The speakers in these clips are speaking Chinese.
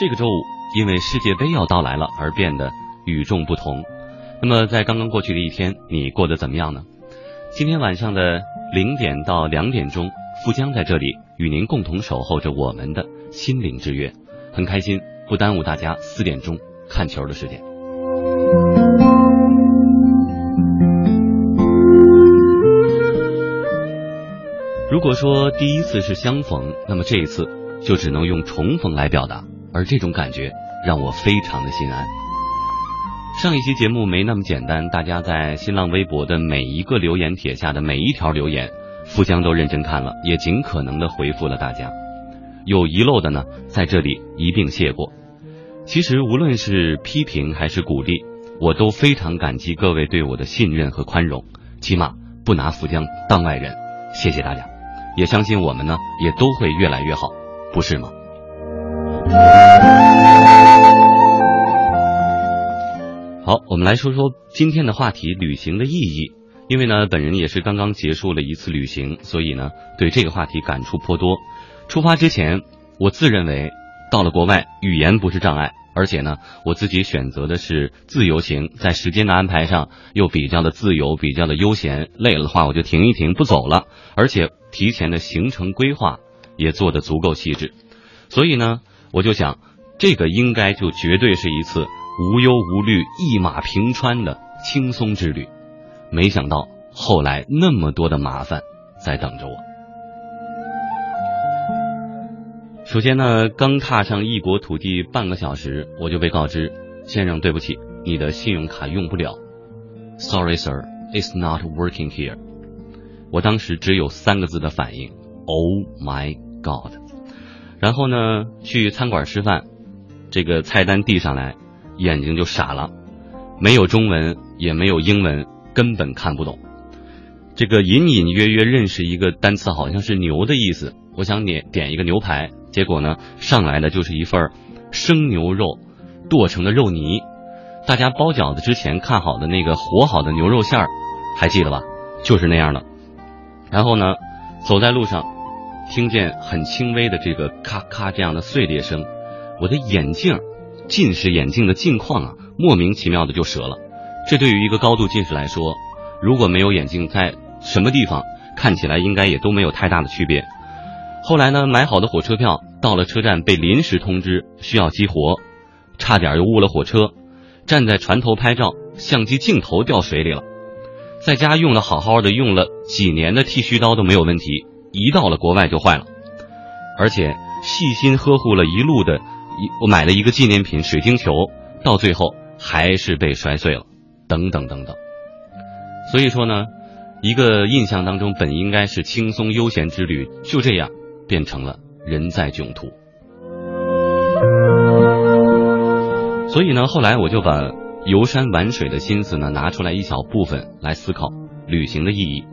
这个周五因为世界杯要到来了而变得与众不同。那么在刚刚过去的一天，你过得怎么样呢？今天晚上的零点到两点钟，富江在这里与您共同守候着我们的心灵之约，很开心，不耽误大家四点钟看球的时间。如果说第一次是相逢，那么这一次就只能用重逢来表达，而这种感觉让我非常的心安。上一期节目没那么简单，大家在新浪微博的每一个留言帖下的每一条留言，富江都认真看了，也尽可能的回复了大家。有遗漏的呢，在这里一并谢过。其实无论是批评还是鼓励，我都非常感激各位对我的信任和宽容，起码不拿富江当外人。谢谢大家。也相信我们呢，也都会越来越好，不是吗？好，我们来说说今天的话题——旅行的意义。因为呢，本人也是刚刚结束了一次旅行，所以呢，对这个话题感触颇多。出发之前，我自认为到了国外，语言不是障碍，而且呢，我自己选择的是自由行，在时间的安排上又比较的自由，比较的悠闲。累了的话，我就停一停，不走了。而且提前的行程规划也做得足够细致，所以呢，我就想，这个应该就绝对是一次无忧无虑、一马平川的轻松之旅。没想到后来那么多的麻烦在等着我。首先呢，刚踏上异国土地半个小时，我就被告知，先生，对不起，你的信用卡用不了。Sorry, sir, it's not working here. 我当时只有三个字的反应：“Oh my God！” 然后呢，去餐馆吃饭，这个菜单递上来，眼睛就傻了，没有中文，也没有英文。根本看不懂，这个隐隐约约认识一个单词，好像是牛的意思。我想点点一个牛排，结果呢上来的就是一份生牛肉剁成的肉泥。大家包饺子之前看好的那个和好的牛肉馅儿，还记得吧？就是那样的。然后呢，走在路上，听见很轻微的这个咔咔这样的碎裂声，我的眼镜，近视眼镜的镜框啊，莫名其妙的就折了。这对于一个高度近视来说，如果没有眼镜，在什么地方看起来应该也都没有太大的区别。后来呢，买好的火车票到了车站被临时通知需要激活，差点又误了火车。站在船头拍照，相机镜头掉水里了。在家用的好好的，用了几年的剃须刀都没有问题，一到了国外就坏了。而且细心呵护了一路的，一我买了一个纪念品水晶球，到最后还是被摔碎了。等等等等，所以说呢，一个印象当中本应该是轻松悠闲之旅，就这样变成了人在囧途。所以呢，后来我就把游山玩水的心思呢拿出来一小部分来思考旅行的意义，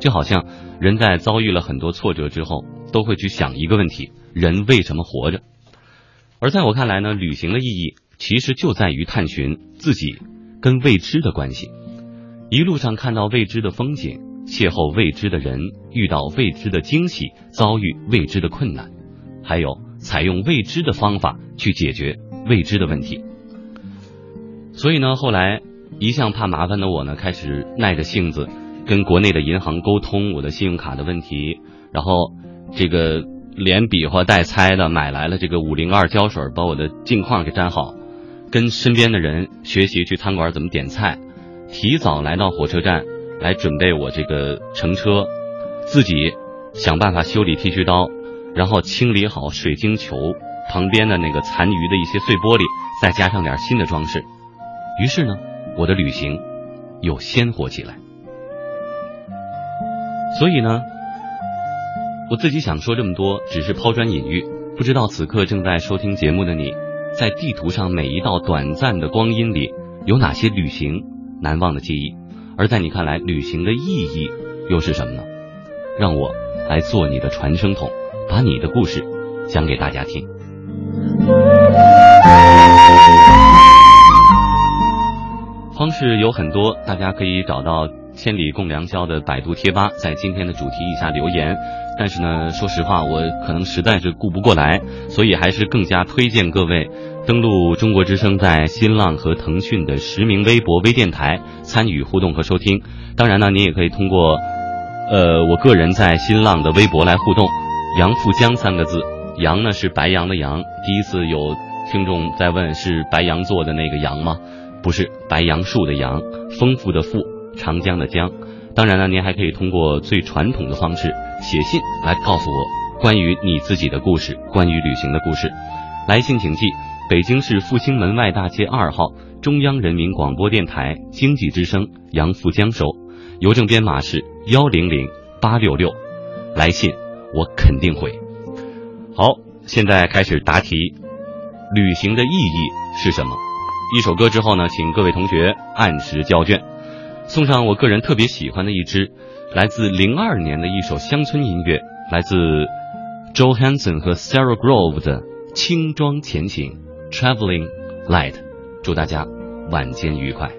就好像人在遭遇了很多挫折之后，都会去想一个问题：人为什么活着？而在我看来呢，旅行的意义其实就在于探寻自己跟未知的关系，一路上看到未知的风景，邂逅未知的人，遇到未知的惊喜，遭遇未知的困难，还有采用未知的方法去解决未知的问题。所以呢，后来一向怕麻烦的我呢，开始耐着性子跟国内的银行沟通我的信用卡的问题，然后这个。连比划带猜的买来了这个五零二胶水，把我的镜框给粘好。跟身边的人学习去餐馆怎么点菜，提早来到火车站来准备我这个乘车，自己想办法修理剃须刀，然后清理好水晶球旁边的那个残余的一些碎玻璃，再加上点新的装饰。于是呢，我的旅行又鲜活起来。所以呢。我自己想说这么多，只是抛砖引玉。不知道此刻正在收听节目的你，在地图上每一道短暂的光阴里，有哪些旅行难忘的记忆？而在你看来，旅行的意义又是什么呢？让我来做你的传声筒，把你的故事讲给大家听。方式有很多，大家可以找到“千里共良宵”的百度贴吧，在今天的主题以下留言。但是呢，说实话，我可能实在是顾不过来，所以还是更加推荐各位登录中国之声在新浪和腾讯的实名微博、微电台参与互动和收听。当然呢，您也可以通过呃我个人在新浪的微博来互动。杨富江三个字，杨呢是白杨的杨。第一次有听众在问是白杨做的那个杨吗？不是，白杨树的杨，丰富的富，长江的江。当然呢，您还可以通过最传统的方式写信来告诉我关于你自己的故事，关于旅行的故事。来信请寄北京市复兴门外大街二号中央人民广播电台经济之声杨富江收，邮政编码是幺零零八六六。来信我肯定回。好，现在开始答题。旅行的意义是什么？一首歌之后呢，请各位同学按时交卷。送上我个人特别喜欢的一支，来自零二年的一首乡村音乐，来自 Joe Hansen 和 Sarah Grove 的《轻装前行》（Traveling Light）。祝大家晚间愉快。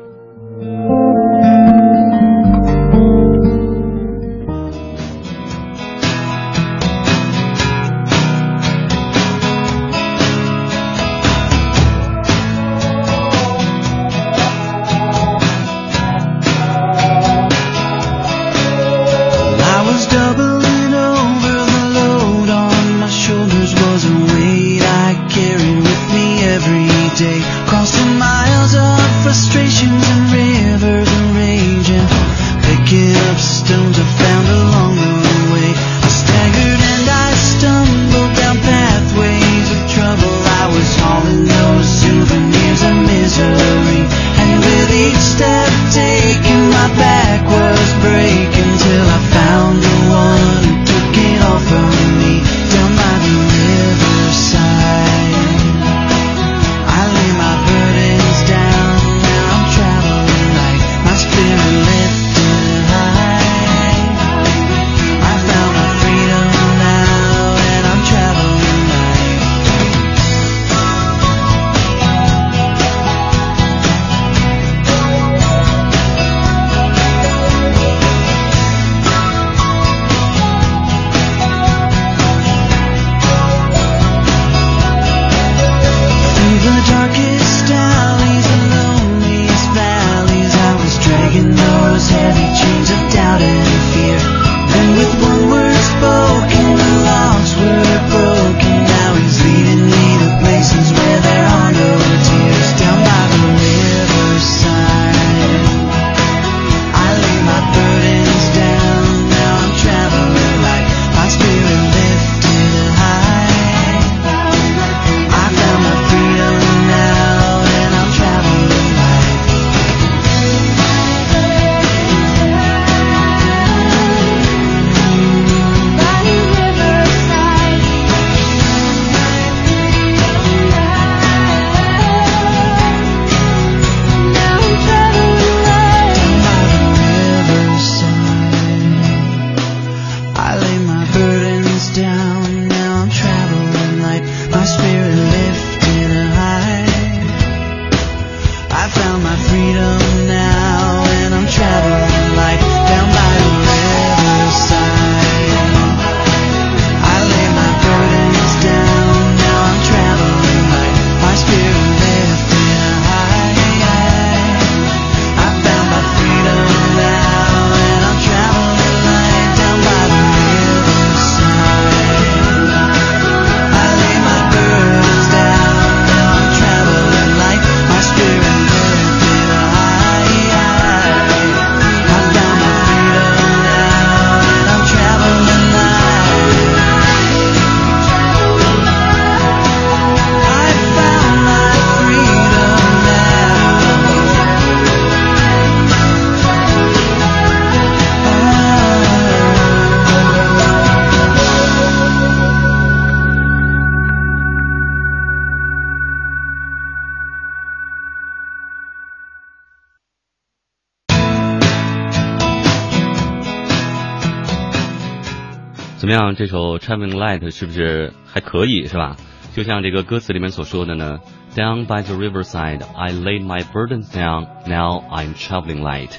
么样？这首《Traveling Light》是不是还可以？是吧？就像这个歌词里面所说的呢，Down by the riverside, I laid my burdens down. Now I'm traveling light.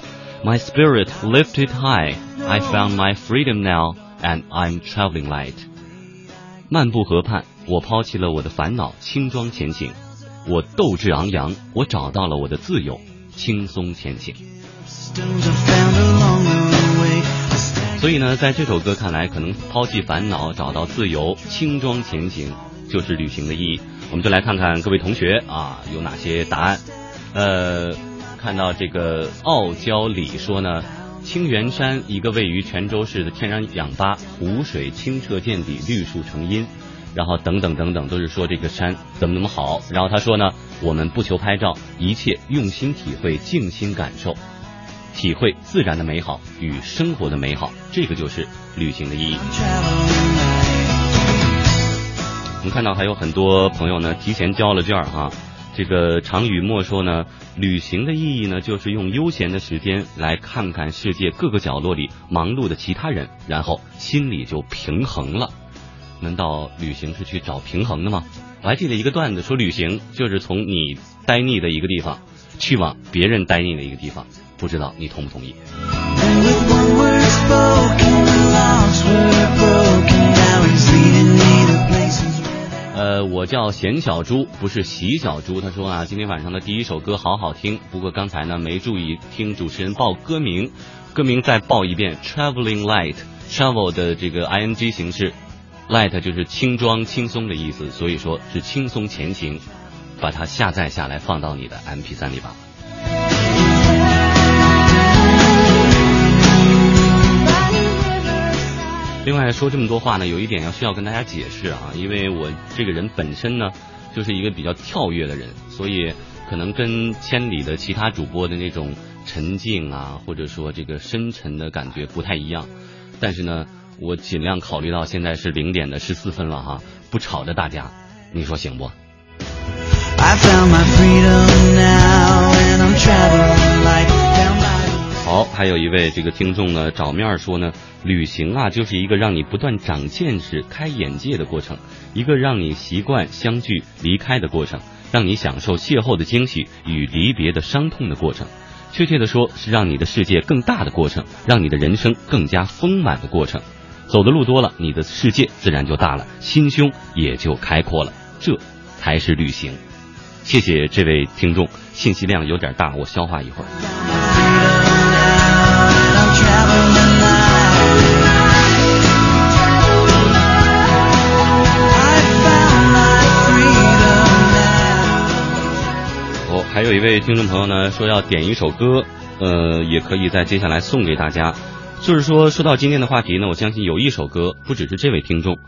My spirit lifted high. I found my freedom now, and I'm traveling light. 漫步河畔，我抛弃了我的烦恼，轻装前行。我斗志昂扬，我找到了我的自由，轻松前行。所以呢，在这首歌看来，可能抛弃烦恼，找到自由，轻装前行。就是旅行的意义，我们就来看看各位同学啊有哪些答案。呃，看到这个傲娇里说呢，青源山一个位于泉州市的天然氧吧，湖水清澈见底，绿树成荫，然后等等等等，都是说这个山怎么怎么好。然后他说呢，我们不求拍照，一切用心体会，静心感受，体会自然的美好与生活的美好，这个就是旅行的意义。我们看到还有很多朋友呢，提前交了卷儿哈。这个常雨墨说呢，旅行的意义呢，就是用悠闲的时间来看看世界各个角落里忙碌的其他人，然后心里就平衡了。难道旅行是去找平衡的吗？我还记得一个段子，说旅行就是从你呆腻的一个地方，去往别人呆腻的一个地方。不知道你同不同意？呃，我叫咸小猪，不是喜小猪。他说啊，今天晚上的第一首歌好好听，不过刚才呢没注意听主持人报歌名，歌名再报一遍，Traveling Light，Travel 的这个 ing 形式，Light 就是轻装轻松的意思，所以说是轻松前行，把它下载下来放到你的 MP3 里吧。另外说这么多话呢，有一点要需要跟大家解释啊，因为我这个人本身呢就是一个比较跳跃的人，所以可能跟千里的其他主播的那种沉静啊，或者说这个深沉的感觉不太一样。但是呢，我尽量考虑到现在是零点的十四分了哈，不吵着大家，你说行不？好，还有一位这个听众呢，找面说呢，旅行啊，就是一个让你不断长见识、开眼界的过程，一个让你习惯相聚、离开的过程，让你享受邂逅的惊喜与离别的伤痛的过程。确切的说，是让你的世界更大的过程，让你的人生更加丰满的过程。走的路多了，你的世界自然就大了，心胸也就开阔了，这才是旅行。谢谢这位听众，信息量有点大，我消化一会儿。还有一位听众朋友呢，说要点一首歌，呃，也可以在接下来送给大家。就是说，说到今天的话题呢，我相信有一首歌，不只是这位听众，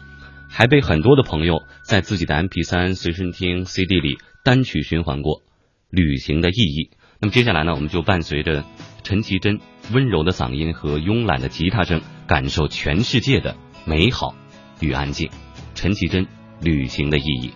还被很多的朋友在自己的 MP3 随身听 CD 里单曲循环过，《旅行的意义》。那么接下来呢，我们就伴随着陈绮贞温柔的嗓音和慵懒的吉他声，感受全世界的美好与安静。陈绮贞《旅行的意义》。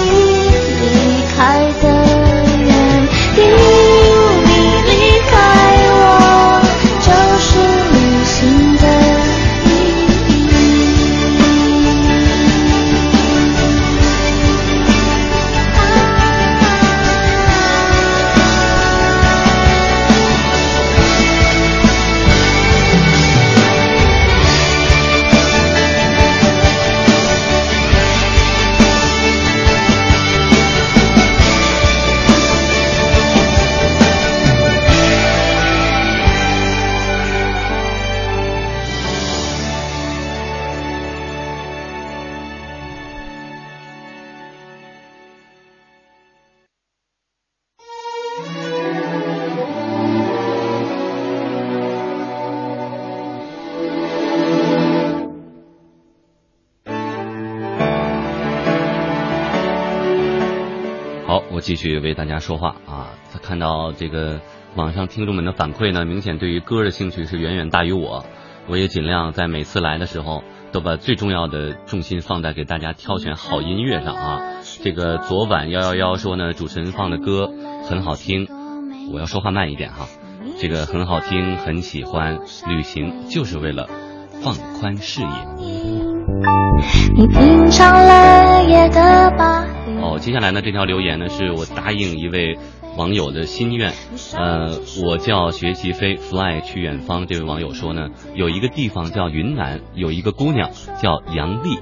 你离开的继续为大家说话啊。他看到这个网上听众们的反馈呢，明显对于歌的兴趣是远远大于我。我也尽量在每次来的时候，都把最重要的重心放在给大家挑选好音乐上啊。这个昨晚幺幺幺说呢，主持人放的歌很好听，我要说话慢一点哈。这个很好听，很喜欢。旅行就是为了放宽视野。你品尝了夜的巴黎。哦，接下来呢，这条留言呢是我答应一位网友的心愿，呃，我叫学习飞，fly 去远方。这位网友说呢，有一个地方叫云南，有一个姑娘叫杨丽，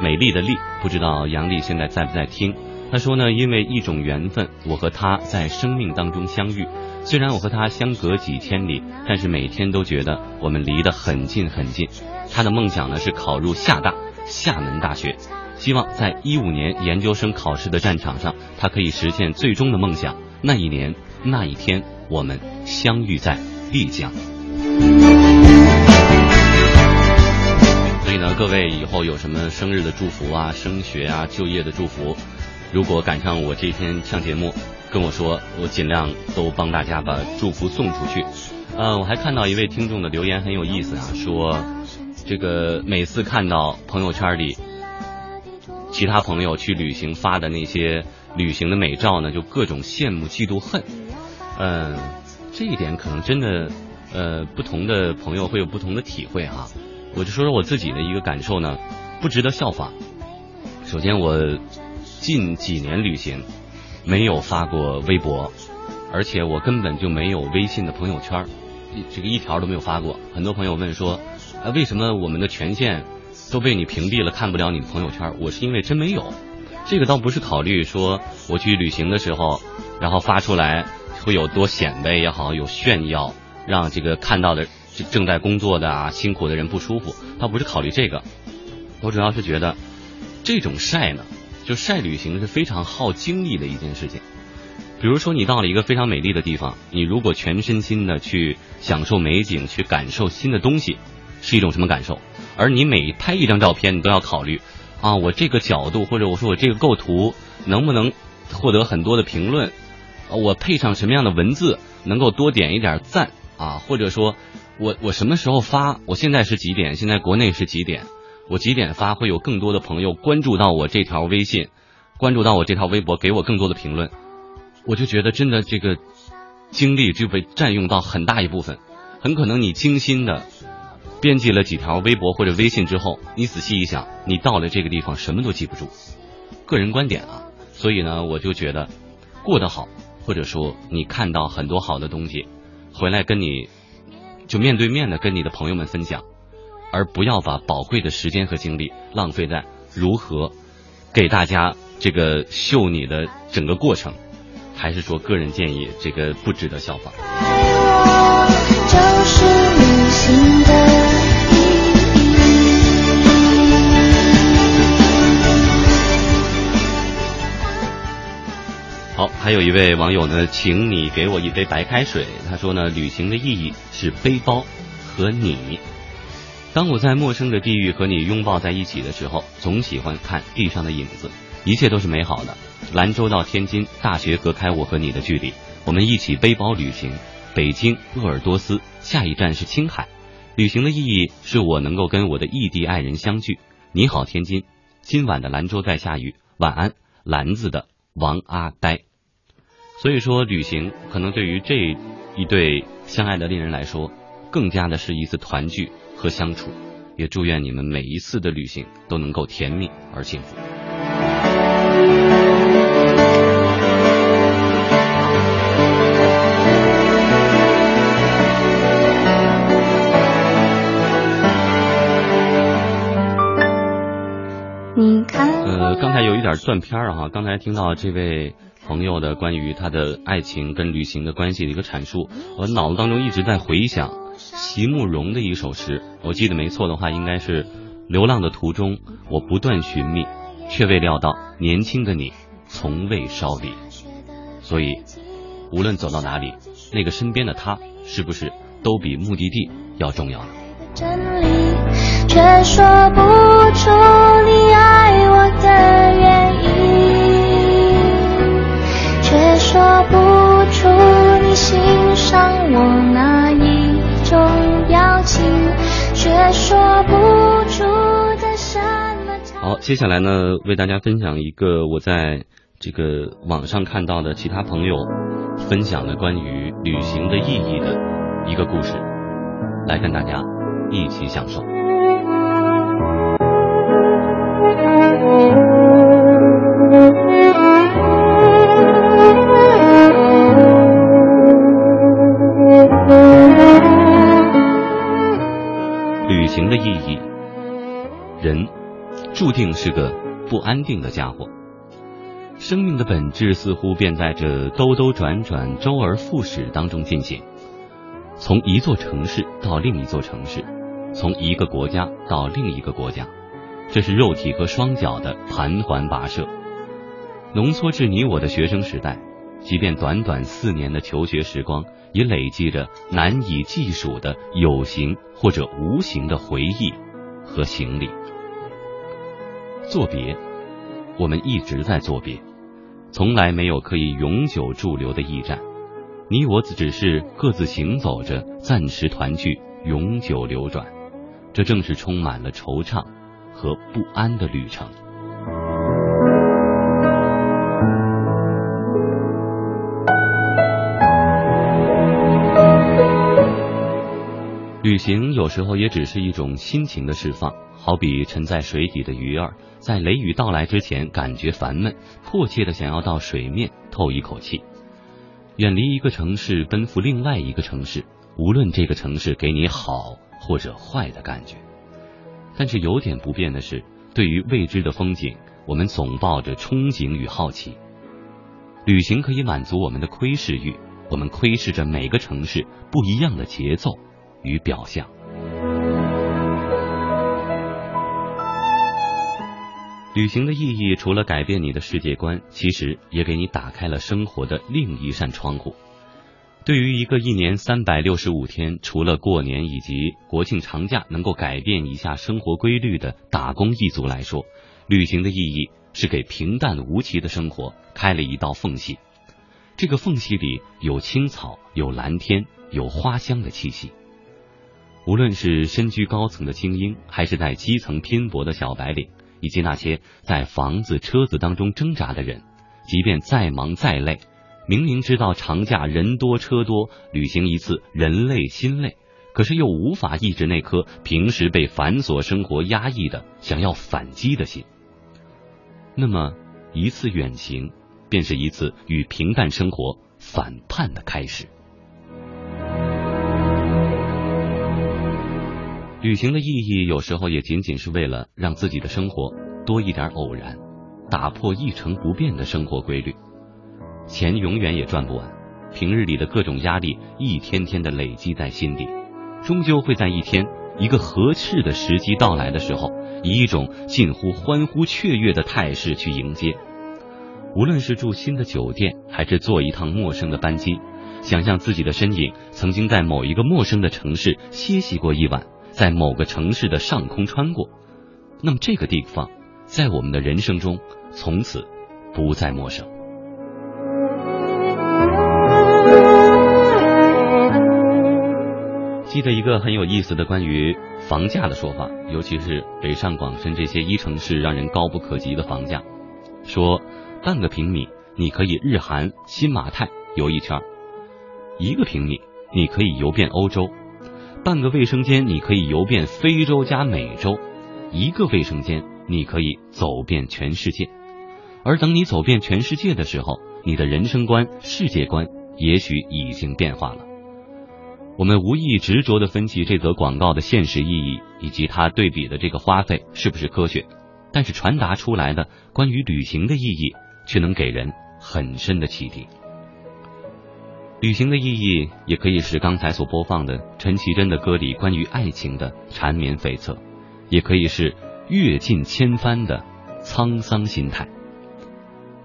美丽的丽，不知道杨丽现在在不在听？她说呢，因为一种缘分，我和她在生命当中相遇。虽然我和她相隔几千里，但是每天都觉得我们离得很近很近。她的梦想呢是考入厦大，厦门大学。希望在一五年研究生考试的战场上，他可以实现最终的梦想。那一年那一天，我们相遇在丽江。所以呢，各位以后有什么生日的祝福啊、升学啊、就业的祝福，如果赶上我这天上节目，跟我说，我尽量都帮大家把祝福送出去。呃，我还看到一位听众的留言很有意思啊，说这个每次看到朋友圈里。其他朋友去旅行发的那些旅行的美照呢，就各种羡慕、嫉妒、恨。嗯，这一点可能真的，呃，不同的朋友会有不同的体会哈。我就说说我自己的一个感受呢，不值得效仿。首先，我近几年旅行没有发过微博，而且我根本就没有微信的朋友圈，这个一条都没有发过。很多朋友问说，啊，为什么我们的权限？都被你屏蔽了，看不了你的朋友圈。我是因为真没有，这个倒不是考虑说我去旅行的时候，然后发出来会有多显摆也好，有炫耀，让这个看到的正在工作的啊辛苦的人不舒服，他不是考虑这个，我主要是觉得这种晒呢，就晒旅行是非常耗精力的一件事情。比如说你到了一个非常美丽的地方，你如果全身心的去享受美景，去感受新的东西，是一种什么感受？而你每拍一张照片，你都要考虑啊，我这个角度或者我说我这个构图能不能获得很多的评论？我配上什么样的文字能够多点一点赞啊？或者说，我我什么时候发？我现在是几点？现在国内是几点？我几点发会有更多的朋友关注到我这条微信，关注到我这条微博，给我更多的评论。我就觉得真的这个精力就被占用到很大一部分，很可能你精心的编辑了几条微博或者微信之后，你仔细一想，你到了这个地方什么都记不住。个人观点啊，所以呢，我就觉得过得好。或者说，你看到很多好的东西，回来跟你就面对面的跟你的朋友们分享，而不要把宝贵的时间和精力浪费在如何给大家这个秀你的整个过程，还是说个人建议这个不值得效仿。好，还有一位网友呢，请你给我一杯白开水。他说呢，旅行的意义是背包和你。当我在陌生的地域和你拥抱在一起的时候，总喜欢看地上的影子，一切都是美好的。兰州到天津，大学隔开我和你的距离，我们一起背包旅行，北京、鄂尔多斯，下一站是青海。旅行的意义是我能够跟我的异地爱人相聚。你好，天津，今晚的兰州在下雨，晚安，兰子的王阿呆。所以说，旅行可能对于这一对相爱的恋人来说，更加的是一次团聚和相处。也祝愿你们每一次的旅行都能够甜蜜而幸福。你看，呃，刚才有一点断片儿哈，刚才听到这位。朋友的关于他的爱情跟旅行的关系的一个阐述，我脑子当中一直在回想席慕容的一首诗，我记得没错的话，应该是流浪的途中，我不断寻觅，却未料到年轻的你从未稍离。所以，无论走到哪里，那个身边的他，是不是都比目的地要重要呢？真理，却说不出你爱我的原因。却说不出你欣赏我哪一种表情，却说不出的什么。好，接下来呢，为大家分享一个我在这个网上看到的其他朋友分享的关于旅行的意义的一个故事，来跟大家一起享受。行的意义，人注定是个不安定的家伙。生命的本质似乎便在这兜兜转转、周而复始当中进行。从一座城市到另一座城市，从一个国家到另一个国家，这是肉体和双脚的盘桓跋涉。浓缩至你我的学生时代，即便短短四年的求学时光。也累积着难以计数的有形或者无形的回忆和行李。作别，我们一直在作别，从来没有可以永久驻留的驿站。你我只是各自行走着，暂时团聚，永久流转。这正是充满了惆怅和不安的旅程。旅行有时候也只是一种心情的释放，好比沉在水底的鱼儿，在雷雨到来之前感觉烦闷，迫切的想要到水面透一口气。远离一个城市，奔赴另外一个城市，无论这个城市给你好或者坏的感觉。但是有点不变的是，对于未知的风景，我们总抱着憧憬与好奇。旅行可以满足我们的窥视欲，我们窥视着每个城市不一样的节奏。与表象。旅行的意义，除了改变你的世界观，其实也给你打开了生活的另一扇窗户。对于一个一年三百六十五天，除了过年以及国庆长假能够改变一下生活规律的打工一族来说，旅行的意义是给平淡无奇的生活开了一道缝隙。这个缝隙里有青草，有蓝天，有花香的气息。无论是身居高层的精英，还是在基层拼搏的小白领，以及那些在房子、车子当中挣扎的人，即便再忙再累。明明知道长假人多车多，旅行一次人累心累，可是又无法抑制那颗平时被繁琐生活压抑的想要反击的心。那么，一次远行，便是一次与平淡生活反叛的开始。旅行的意义，有时候也仅仅是为了让自己的生活多一点偶然，打破一成不变的生活规律。钱永远也赚不完，平日里的各种压力一天天的累积在心底，终究会在一天一个合适的时机到来的时候，以一种近乎欢呼雀跃的态势去迎接。无论是住新的酒店，还是坐一趟陌生的班机，想象自己的身影曾经在某一个陌生的城市歇息过一晚，在某个城市的上空穿过，那么这个地方在我们的人生中从此不再陌生。记得一个很有意思的关于房价的说法，尤其是北上广深这些一城市让人高不可及的房价。说半个平米你可以日韩、新马泰游一圈，一个平米你可以游遍欧洲，半个卫生间你可以游遍非洲加美洲，一个卫生间你可以走遍全世界。而等你走遍全世界的时候，你的人生观、世界观也许已经变化了。我们无意执着的分析这则广告的现实意义，以及它对比的这个花费是不是科学，但是传达出来的关于旅行的意义，却能给人很深的启迪。旅行的意义，也可以是刚才所播放的陈绮贞的歌里关于爱情的缠绵悱恻，也可以是阅尽千帆的沧桑心态。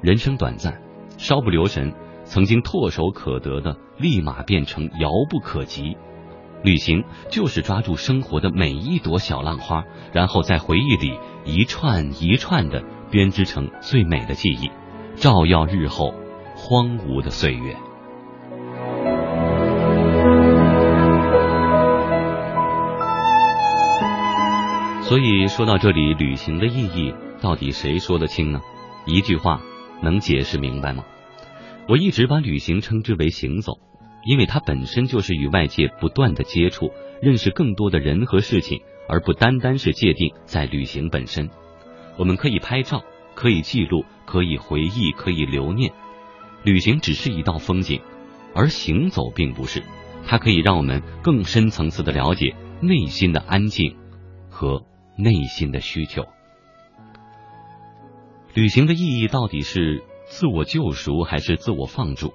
人生短暂，稍不留神。曾经唾手可得的，立马变成遥不可及。旅行就是抓住生活的每一朵小浪花，然后在回忆里一串一串的编织成最美的记忆，照耀日后荒芜的岁月。所以说到这里，旅行的意义到底谁说得清呢？一句话能解释明白吗？我一直把旅行称之为行走，因为它本身就是与外界不断的接触，认识更多的人和事情，而不单单是界定在旅行本身。我们可以拍照，可以记录，可以回忆，可以留念。旅行只是一道风景，而行走并不是。它可以让我们更深层次的了解内心的安静和内心的需求。旅行的意义到底是？自我救赎还是自我放逐？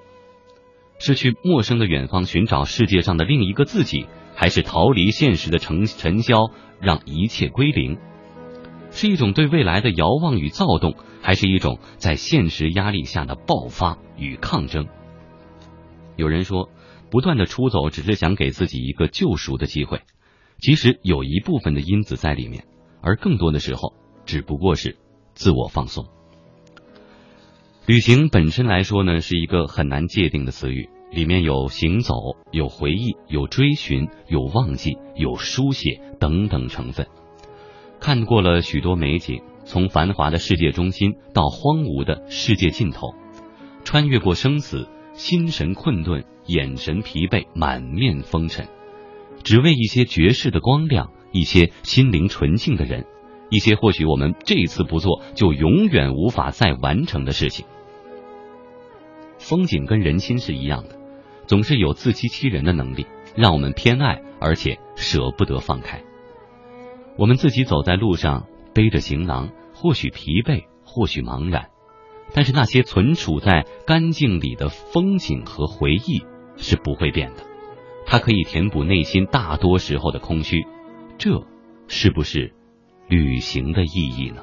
是去陌生的远方寻找世界上的另一个自己，还是逃离现实的尘尘嚣，让一切归零？是一种对未来的遥望与躁动，还是一种在现实压力下的爆发与抗争？有人说，不断的出走只是想给自己一个救赎的机会，其实有一部分的因子在里面，而更多的时候只不过是自我放松。旅行本身来说呢，是一个很难界定的词语，里面有行走、有回忆、有追寻、有忘记、有书写等等成分。看过了许多美景，从繁华的世界中心到荒芜的世界尽头，穿越过生死，心神困顿，眼神疲惫，满面风尘，只为一些绝世的光亮，一些心灵纯净的人，一些或许我们这一次不做就永远无法再完成的事情。风景跟人心是一样的，总是有自欺欺人的能力，让我们偏爱而且舍不得放开。我们自己走在路上，背着行囊，或许疲惫，或许茫然，但是那些存储在干净里的风景和回忆是不会变的，它可以填补内心大多时候的空虚，这是不是旅行的意义呢？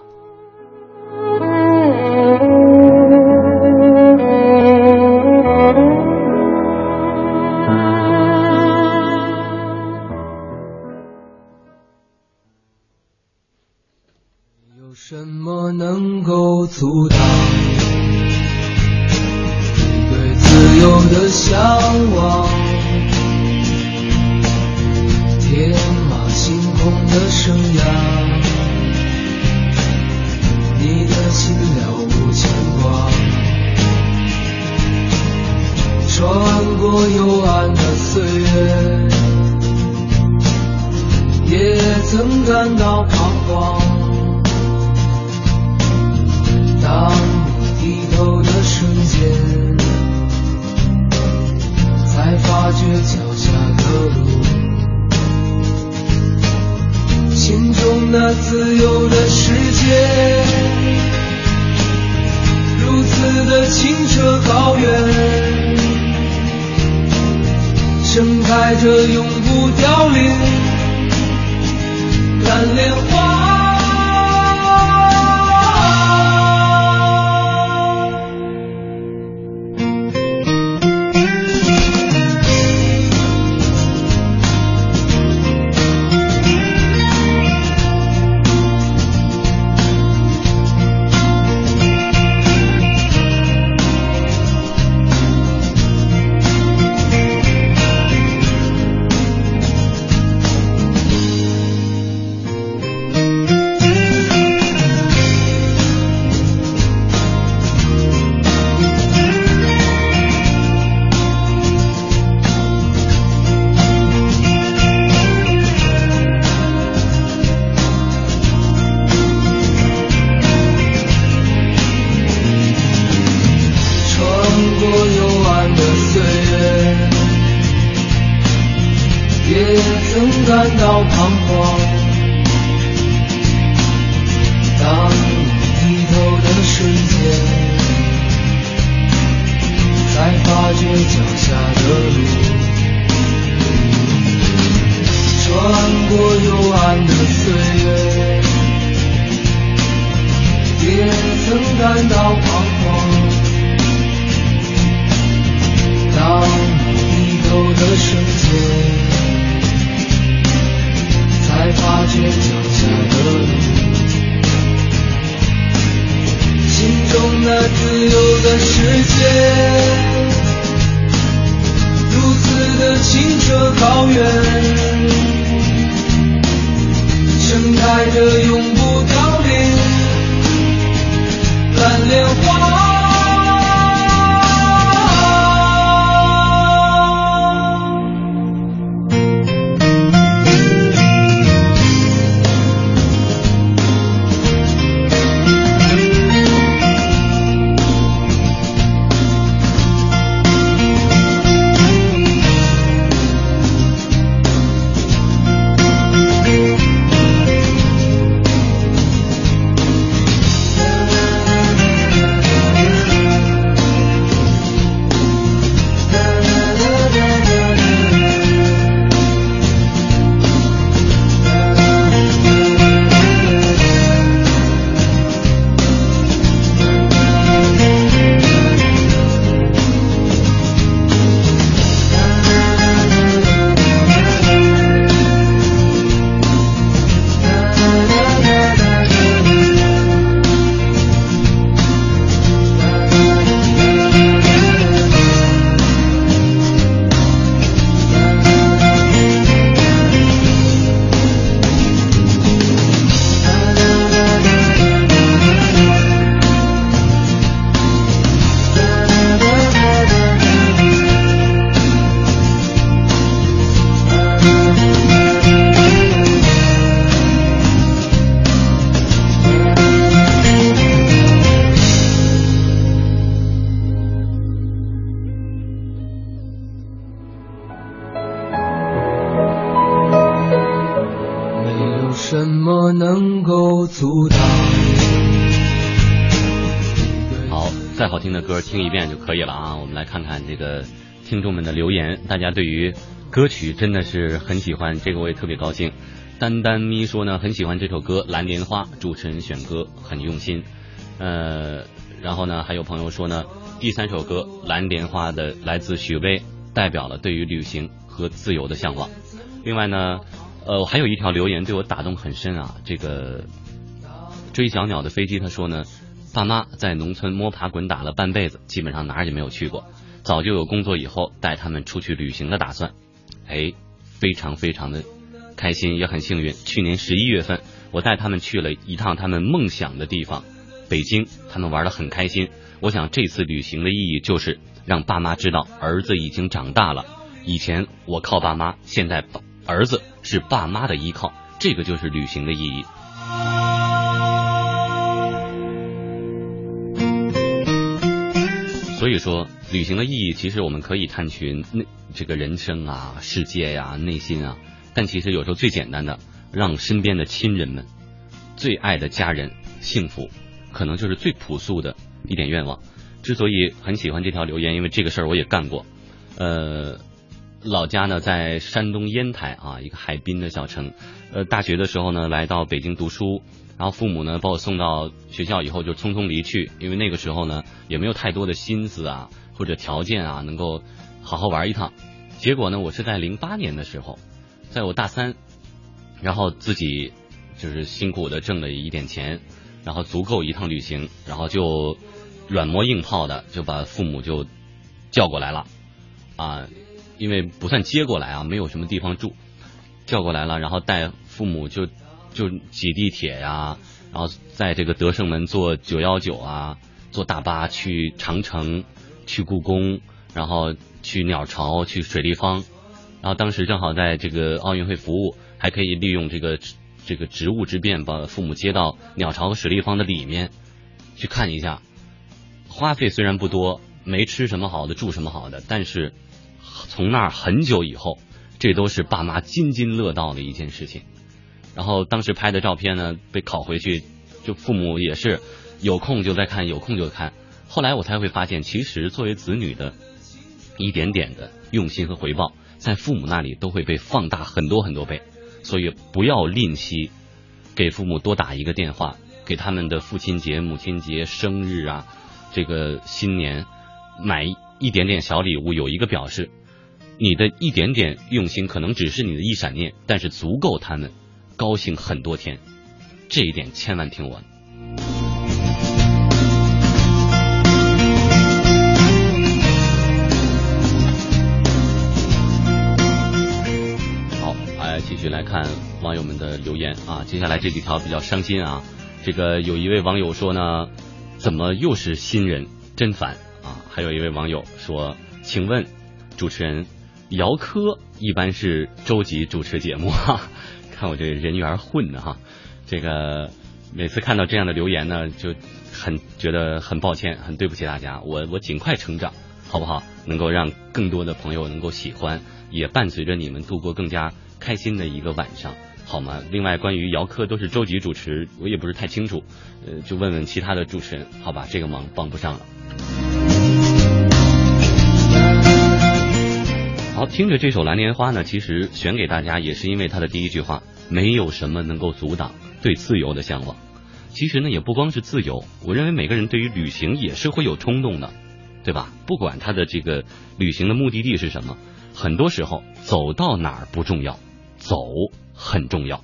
有什么能够阻挡你对自由的向往？的听众们的留言大家对于歌曲真的是很喜欢这个我也特别高兴丹丹咪说呢很喜欢这首歌蓝莲花主持人选歌很用心。呃然后呢还有朋友说呢第三首歌蓝莲花的来自许巍代表了对于旅行和自由的向往。另外呢呃还有一条留言对我打动很深啊这个追小鸟的飞机他说呢爸妈在农村摸爬滚打了半辈子基本上哪儿也没有去过。早就有工作以后带他们出去旅行的打算。哎，非常非常的开心，也很幸运。去年十一月份，我带他们去了一趟他们梦想的地方——北京，他们玩的很开心。我想这次旅行的意义就是让爸妈知道儿子已经长大了。以前我靠爸妈，现在儿子是爸妈的依靠，这个就是旅行的意义。所以说，旅行的意义其实我们可以探寻内这个人生啊、世界呀、内心啊。但其实有时候最简单的，让身边的亲人们、最爱的家人幸福，可能就是最朴素的一点愿望。之所以很喜欢这条留言，因为这个事儿我也干过。呃，老家呢在山东烟台啊，一个海滨的小城。呃，大学的时候呢来到北京读书。然后父母呢把我送到学校以后就匆匆离去，因为那个时候呢也没有太多的心思啊或者条件啊能够好好玩一趟。结果呢我是在零八年的时候，在我大三，然后自己就是辛苦的挣了一点钱，然后足够一趟旅行，然后就软磨硬泡的就把父母就叫过来了啊，因为不算接过来啊，没有什么地方住，叫过来了，然后带父母就。就挤地铁呀，然后在这个德胜门坐九幺九啊，坐大巴去长城，去故宫，然后去鸟巢，去水立方，然后当时正好在这个奥运会服务，还可以利用这个这个职务之便，把父母接到鸟巢和水立方的里面去看一下。花费虽然不多，没吃什么好的，住什么好的，但是从那儿很久以后，这都是爸妈津津乐道的一件事情。然后当时拍的照片呢，被拷回去，就父母也是有空就在看，有空就看。后来我才会发现，其实作为子女的一点点的用心和回报，在父母那里都会被放大很多很多倍。所以不要吝惜给父母多打一个电话，给他们的父亲节、母亲节、生日啊，这个新年买一点点小礼物，有一个表示。你的一点点用心，可能只是你的一闪念，但是足够他们。高兴很多天，这一点千万听我。好，来继续来看网友们的留言啊。接下来这几条比较伤心啊。这个有一位网友说呢，怎么又是新人，真烦啊。还有一位网友说，请问主持人，姚科一般是周几主持节目哈？看我这人缘混的哈，这个每次看到这样的留言呢，就很觉得很抱歉，很对不起大家。我我尽快成长，好不好？能够让更多的朋友能够喜欢，也伴随着你们度过更加开心的一个晚上，好吗？另外，关于姚科都是周几主持，我也不是太清楚，呃，就问问其他的主持人，好吧？这个忙帮不上了。好，听着这首《蓝莲花》呢，其实选给大家也是因为它的第一句话，没有什么能够阻挡对自由的向往。其实呢，也不光是自由，我认为每个人对于旅行也是会有冲动的，对吧？不管他的这个旅行的目的地是什么，很多时候走到哪儿不重要，走很重要。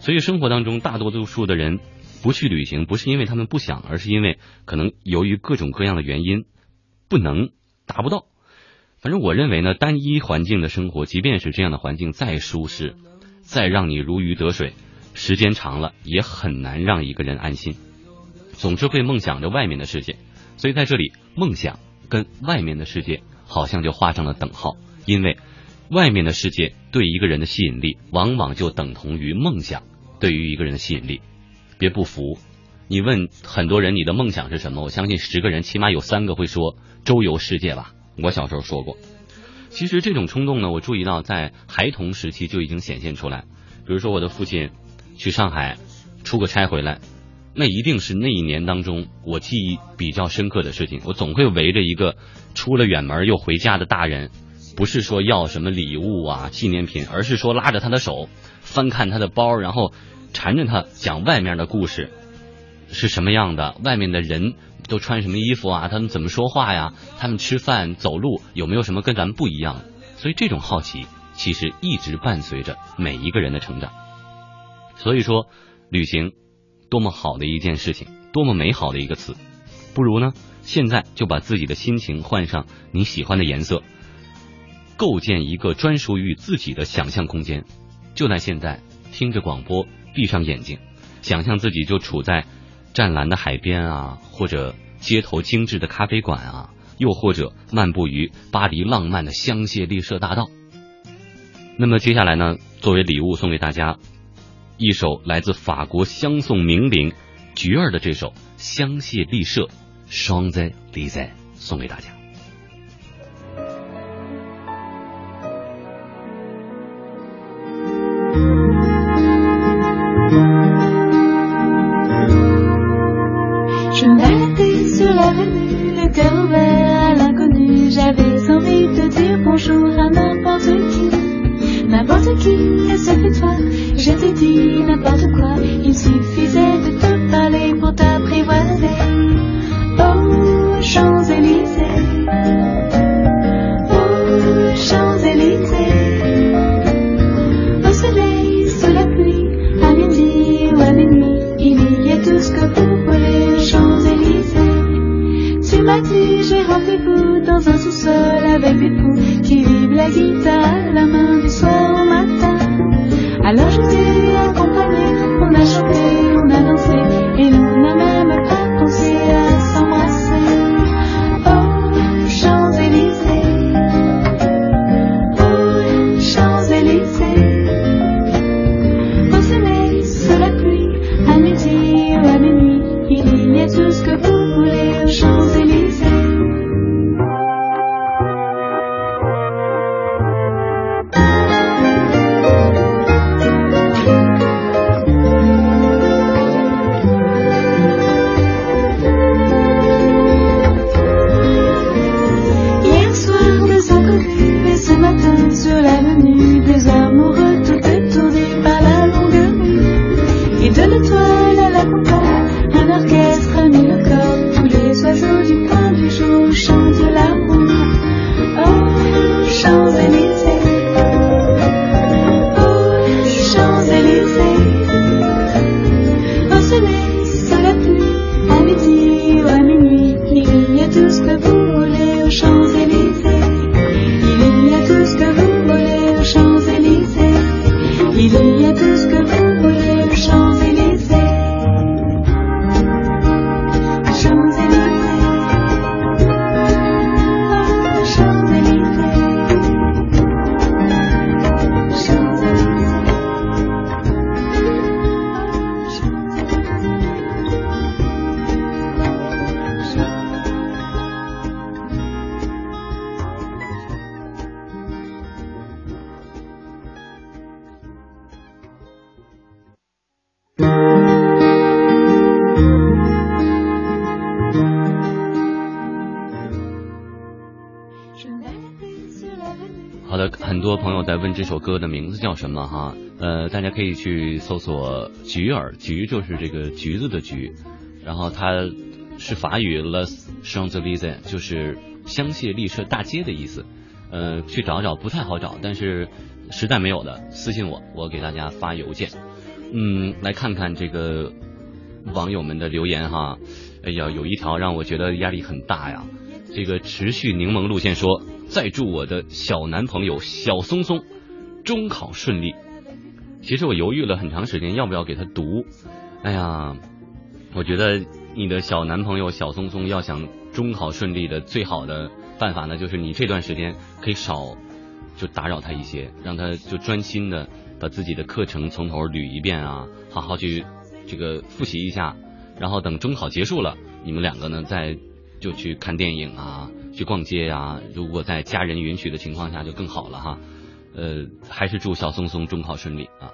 所以生活当中大多数的人不去旅行，不是因为他们不想，而是因为可能由于各种各样的原因不能达不到。反正我认为呢，单一环境的生活，即便是这样的环境再舒适，再让你如鱼得水，时间长了也很难让一个人安心。总是会梦想着外面的世界，所以在这里，梦想跟外面的世界好像就画上了等号。因为外面的世界对一个人的吸引力，往往就等同于梦想对于一个人的吸引力。别不服，你问很多人你的梦想是什么，我相信十个人起码有三个会说周游世界吧。我小时候说过，其实这种冲动呢，我注意到在孩童时期就已经显现出来。比如说，我的父亲去上海出个差回来，那一定是那一年当中我记忆比较深刻的事情。我总会围着一个出了远门又回家的大人，不是说要什么礼物啊、纪念品，而是说拉着他的手，翻看他的包，然后缠着他讲外面的故事是什么样的，外面的人都穿什么衣服啊，他们怎么说话呀，他们吃饭走路有没有什么跟咱们不一样？所以这种好奇其实一直伴随着每一个人的成长。所以说，旅行多么好的一件事情，多么美好的一个词，不如呢，现在就把自己的心情换上你喜欢的颜色。构建一个专属于自己的想象空间，就在现在，听着广播，闭上眼睛，想象自己就处在湛蓝的海边啊，或者街头精致的咖啡馆啊，又或者漫步于巴黎浪漫的香榭丽舍大道。那么接下来呢，作为礼物送给大家一首来自法国香颂名伶菊儿的这首《香榭丽舍》双在丽在送给大家。这什么？哈，呃，大家可以去搜索“菊儿”，菊就是这个橘子的橘，然后它是法语 “Les Champs-Élysées”，就是香榭丽舍大街的意思。呃，去找找不太好找，但是实在没有的，私信我，我给大家发邮件。嗯，来看看这个网友们的留言哈。哎呀，有一条让我觉得压力很大呀。这个持续柠檬路线说：“再祝我的小男朋友小松松。”中考顺利，其实我犹豫了很长时间，要不要给他读。哎呀，我觉得你的小男朋友小松松要想中考顺利的最好的办法呢，就是你这段时间可以少就打扰他一些，让他就专心的把自己的课程从头捋一遍啊，好好去这个复习一下，然后等中考结束了，你们两个呢再就去看电影啊，去逛街呀。如果在家人允许的情况下，就更好了哈。呃还是祝小松松中考顺利啊。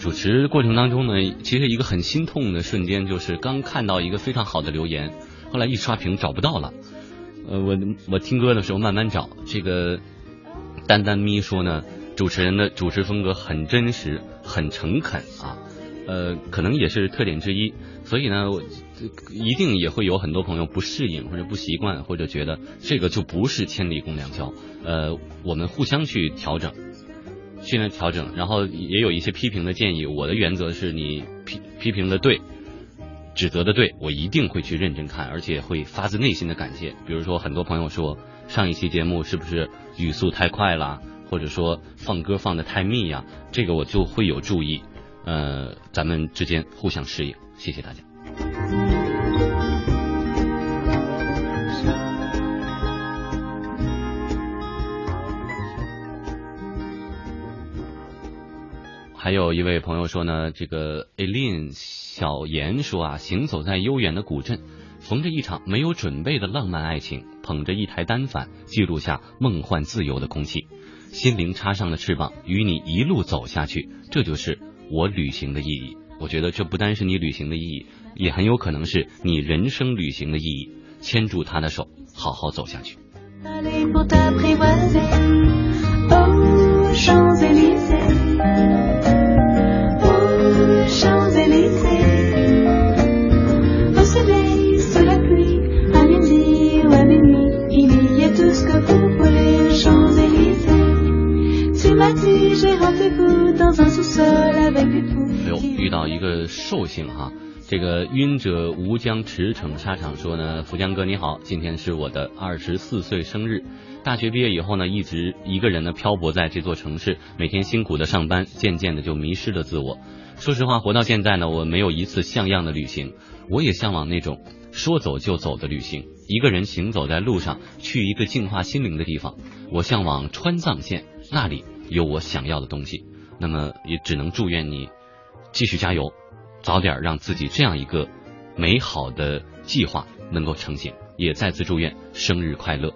主持过程当中呢其实一个很心痛的瞬间就是刚看到一个非常好的留言后来一刷屏找不到了。呃，我我听歌的时候慢慢找，这个丹丹咪说呢，主持人的主持风格很真实，很诚恳啊，呃，可能也是特点之一。所以呢，我一定也会有很多朋友不适应或者不习惯，或者觉得这个就不是千里共良宵。呃，我们互相去调整。训练调整，然后也有一些批评的建议。我的原则是你批批评的对，指责的对，我一定会去认真看，而且会发自内心的感谢。比如说，很多朋友说上一期节目是不是语速太快了，或者说放歌放的太密呀？这个我就会有注意。呃，咱们之间互相适应，谢谢大家。还有一位朋友说呢，这个 Eileen 小妍说啊，行走在悠远的古镇，逢着一场没有准备的浪漫爱情，捧着一台单反，记录下梦幻自由的空气，心灵插上了翅膀，与你一路走下去，这就是我旅行的意义。我觉得这不单是你旅行的意义，也很有可能是你人生旅行的意义。牵住他的手，好好走下去。哎呦，遇到一个寿星哈，这个晕者吴江驰骋沙场说呢，福江哥你好，今天是我的二十四岁生日。大学毕业以后呢，一直一个人呢漂泊在这座城市，每天辛苦的上班，渐渐的就迷失了自我。说实话，活到现在呢，我没有一次像样的旅行。我也向往那种说走就走的旅行，一个人行走在路上，去一个净化心灵的地方。我向往川藏线，那里有我想要的东西。那么，也只能祝愿你继续加油，早点让自己这样一个美好的计划能够成型。也再次祝愿生日快乐。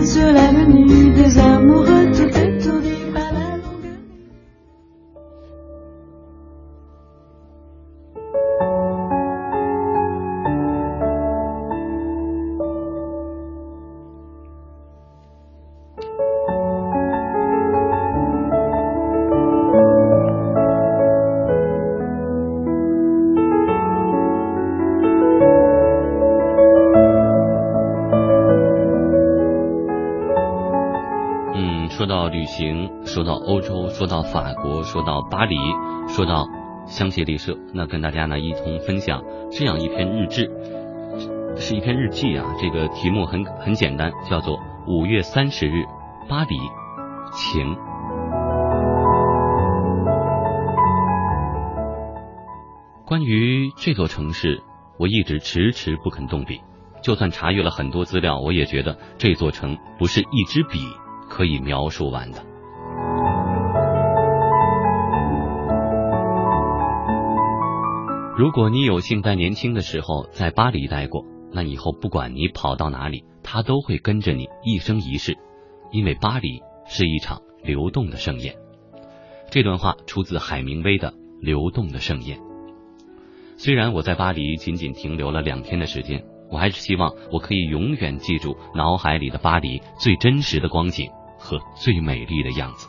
说说到巴黎，说到香榭丽舍，那跟大家呢一同分享这样一篇日志，是一篇日记啊。这个题目很很简单，叫做五月三十日巴黎晴。关于这座城市，我一直迟迟不肯动笔，就算查阅了很多资料，我也觉得这座城不是一支笔可以描述完的。如果你有幸在年轻的时候在巴黎待过，那以后不管你跑到哪里，它都会跟着你一生一世，因为巴黎是一场流动的盛宴。这段话出自海明威的《流动的盛宴》。虽然我在巴黎仅仅停留了两天的时间，我还是希望我可以永远记住脑海里的巴黎最真实的光景和最美丽的样子。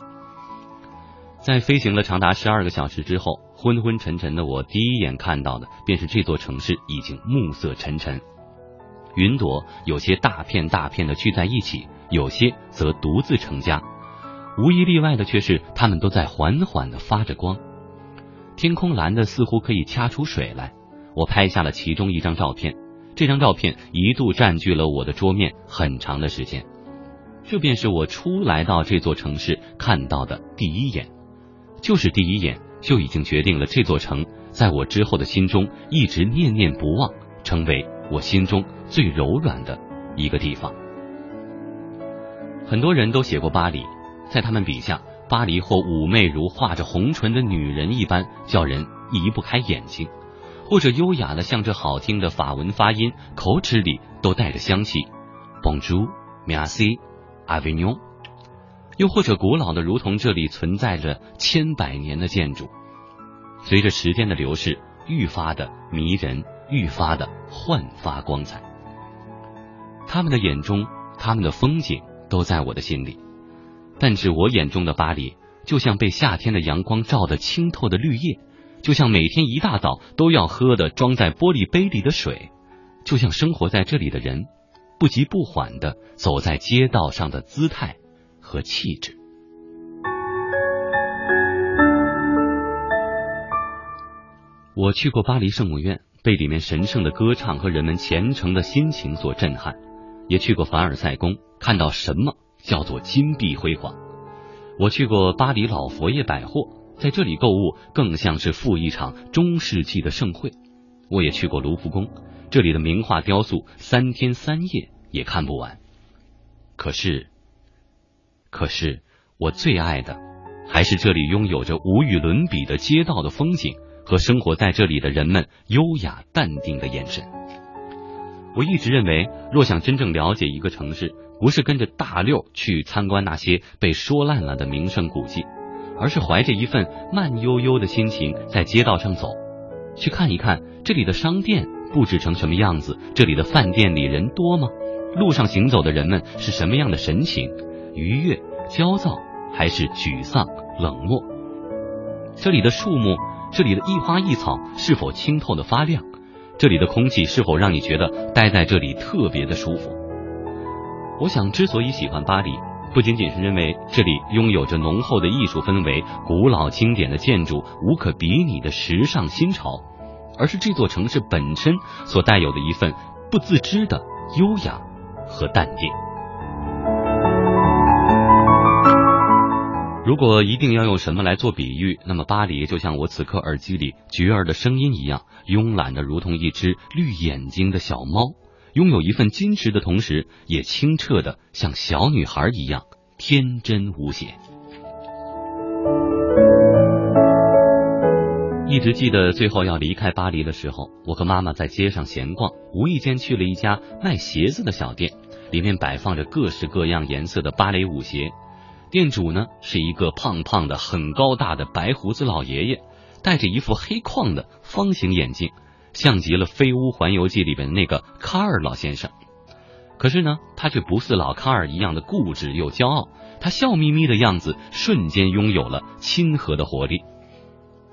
在飞行了长达十二个小时之后。昏昏沉沉的我，第一眼看到的便是这座城市已经暮色沉沉，云朵有些大片大片的聚在一起，有些则独自成家，无一例外的却是它们都在缓缓的发着光。天空蓝的似乎可以掐出水来。我拍下了其中一张照片，这张照片一度占据了我的桌面很长的时间。这便是我初来到这座城市看到的第一眼，就是第一眼。就已经决定了这座城在我之后的心中一直念念不忘，成为我心中最柔软的一个地方。很多人都写过巴黎，在他们笔下，巴黎或妩媚如画着红唇的女人一般，叫人移不开眼睛；或者优雅的像这好听的法文发音，口齿里都带着香气。；Bonjour，Merci，Avignon，又或者古老的如同这里存在着千百年的建筑，随着时间的流逝，愈发的迷人，愈发的焕发光彩。他们的眼中，他们的风景都在我的心里，但是我眼中的巴黎，就像被夏天的阳光照得清透的绿叶，就像每天一大早都要喝的装在玻璃杯里的水，就像生活在这里的人，不急不缓的走在街道上的姿态和气质。我去过巴黎圣母院，被里面神圣的歌唱和人们虔诚的心情所震撼。也去过凡尔赛宫，看到什么叫做金碧辉煌。我去过巴黎老佛爷百货，在这里购物更像是赴一场中世纪的盛会。我也去过卢浮宫，这里的名画雕塑三天三夜也看不完。可是，可是我最爱的还是这里拥有着无与伦比的街道的风景和生活在这里的人们优雅淡定的眼神。我一直认为，若想真正了解一个城市，不是跟着大溜去参观那些被说烂了的名胜古迹，而是怀着一份慢悠悠的心情在街道上走，去看一看这里的商店布置成什么样子，这里的饭店里人多吗？路上行走的人们是什么样的神情？愉悦、焦躁，还是沮丧、冷漠？这里的树木，这里的一花一草，是否清透的发亮？这里的空气是否让你觉得待在这里特别的舒服？我想，之所以喜欢巴黎，不仅仅是因为这里拥有着浓厚的艺术氛围、古老经典的建筑、无可比拟的时尚新潮，而是这座城市本身所带有的一份不自知的优雅和淡定。如果一定要用什么来做比喻，那么巴黎就像我此刻耳机里菊儿的声音一样，慵懒的如同一只绿眼睛的小猫，拥有一份矜持的同时，也清澈的像小女孩一样天真无邪。一直记得最后要离开巴黎的时候，我和妈妈在街上闲逛，无意间去了一家卖鞋子的小店，里面摆放着各式各样颜色的芭蕾舞鞋。店主呢是一个胖胖的、很高大的白胡子老爷爷，戴着一副黑框的方形眼镜，像极了《飞屋环游记》里边那个卡尔老先生。可是呢，他却不似老卡尔一样的固执又骄傲，他笑眯眯的样子瞬间拥有了亲和的活力。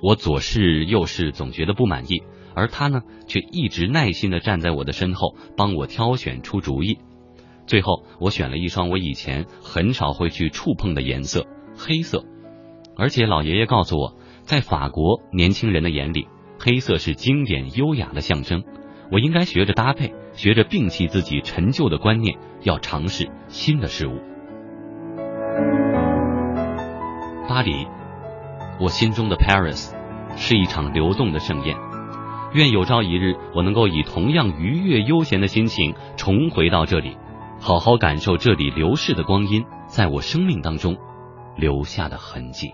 我左试右试，总觉得不满意，而他呢，却一直耐心的站在我的身后，帮我挑选出主意。最后，我选了一双我以前很少会去触碰的颜色——黑色。而且老爷爷告诉我，在法国年轻人的眼里，黑色是经典优雅的象征。我应该学着搭配，学着摒弃自己陈旧的观念，要尝试新的事物。巴黎，我心中的 Paris，是一场流动的盛宴。愿有朝一日，我能够以同样愉悦悠闲的心情重回到这里。好好感受这里流逝的光阴，在我生命当中留下的痕迹。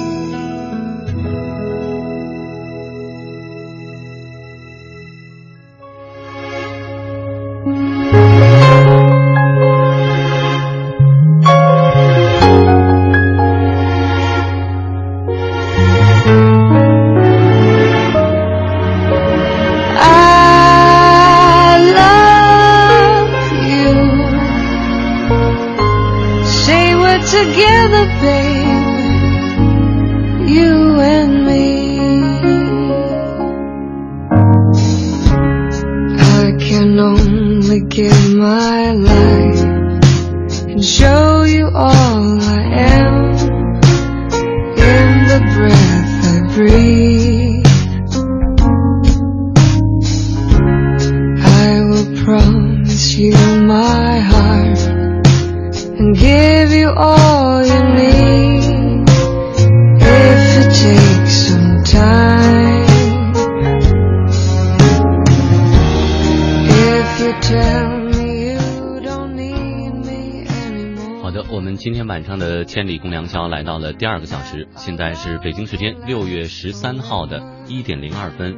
是北京时间六月十三号的一点零二分。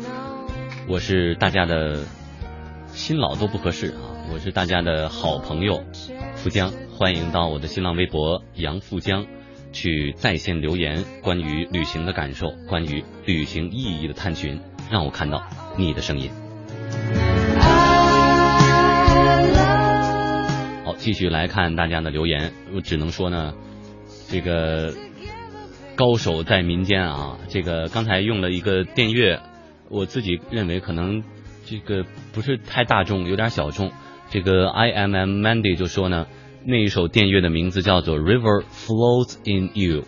我是大家的新老都不合适啊，我是大家的好朋友富江，欢迎到我的新浪微博杨富江去在线留言，关于旅行的感受，关于旅行意义的探寻，让我看到你的声音。好，继续来看大家的留言。我只能说呢，这个高手在民间啊。这个刚才用了一个电乐，我自己认为可能这个不是太大众，有点小众。这个 I M M Mandy 就说呢，那一首电乐的名字叫做 River Flows in You，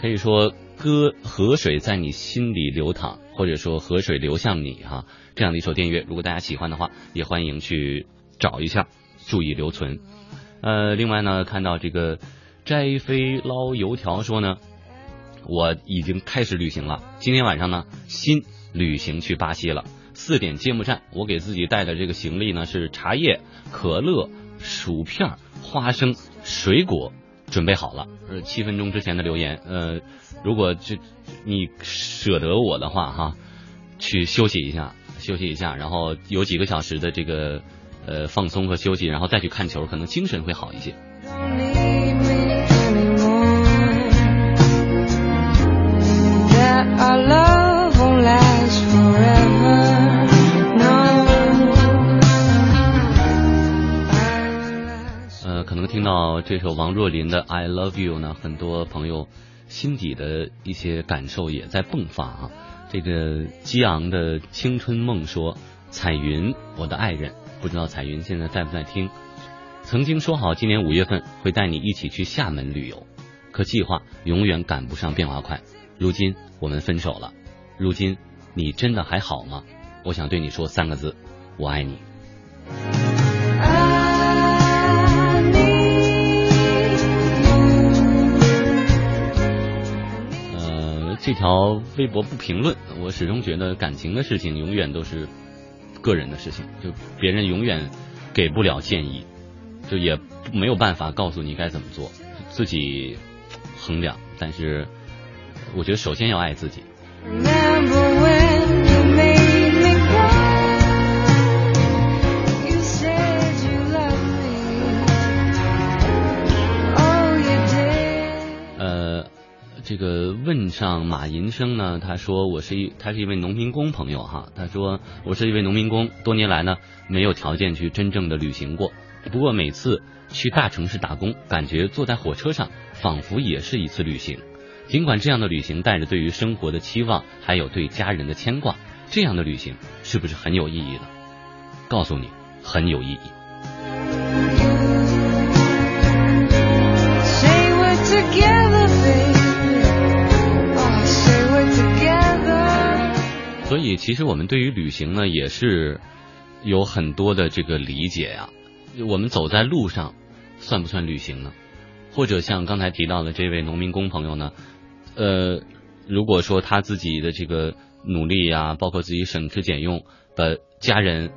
可以说歌河水在你心里流淌，或者说河水流向你哈、这样的一首电乐，如果大家喜欢的话，也欢迎去找一下，注意留存。呃，另外呢，看到这个摘飞捞油条说呢，我已经开始旅行了。今天晚上呢，新旅行去巴西了。四点揭幕战，我给自己带的这个行李呢是茶叶、可乐、薯片、花生、水果，准备好了。呃，七分钟之前的留言，呃，如果这你舍得我的话哈，去休息一下，休息一下，然后有几个小时的这个呃放松和休息，然后再去看球，可能精神会好一些。呃，可能听到这首王若琳的《I Love You》呢，很多朋友心底的一些感受也在迸发啊。这个激昂的青春梦说：“彩云，我的爱人，不知道彩云现在在不在听？曾经说好今年五月份会带你一起去厦门旅游，可计划永远赶不上变化快。如今我们分手了，如今你真的还好吗？我想对你说三个字：我爱你。”，这条微博不评论，我始终觉得感情的事情永远都是个人的事情，就别人永远给不了建议，就也没有办法告诉你该怎么做，自己 衡量。但是我觉得首先要爱自己。Remember when you said you loved me. Oh, 这个问上马银生呢，他说我是一，他是一位农民工朋友哈，他说我是一位农民工，多年来呢没有条件去真正的旅行过，不过每次去大城市打工，感觉坐在火车上仿佛也是一次旅行。尽管这样的旅行带着对于生活的期望，还有对家人的牵挂，这样的旅行是不是很有意义呢？告诉你，很有意义。Oh. 所以，其实我们对于旅行呢，也是有很多的这个理解呀、我们走在路上，算不算旅行呢？或者像刚才提到的这位农民工朋友呢，呃，如果说他自己的这个努力呀，包括自己省吃俭用，把家人、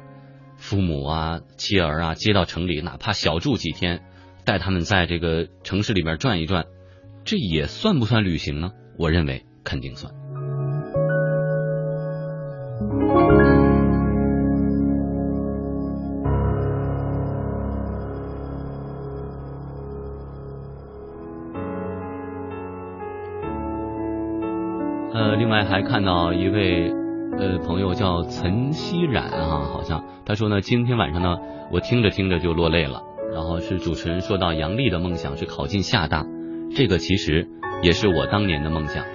父母啊、妻儿啊接到城里，哪怕小住几天，带他们在这个城市里面转一转，这也算不算旅行呢？我认为肯定算。还看到一位呃朋友叫岑熙冉啊，好像他说呢，今天晚上呢，我听着听着就落泪了。然后是主持人说到杨丽的梦想是考进厦大，这个其实也是我当年的梦想。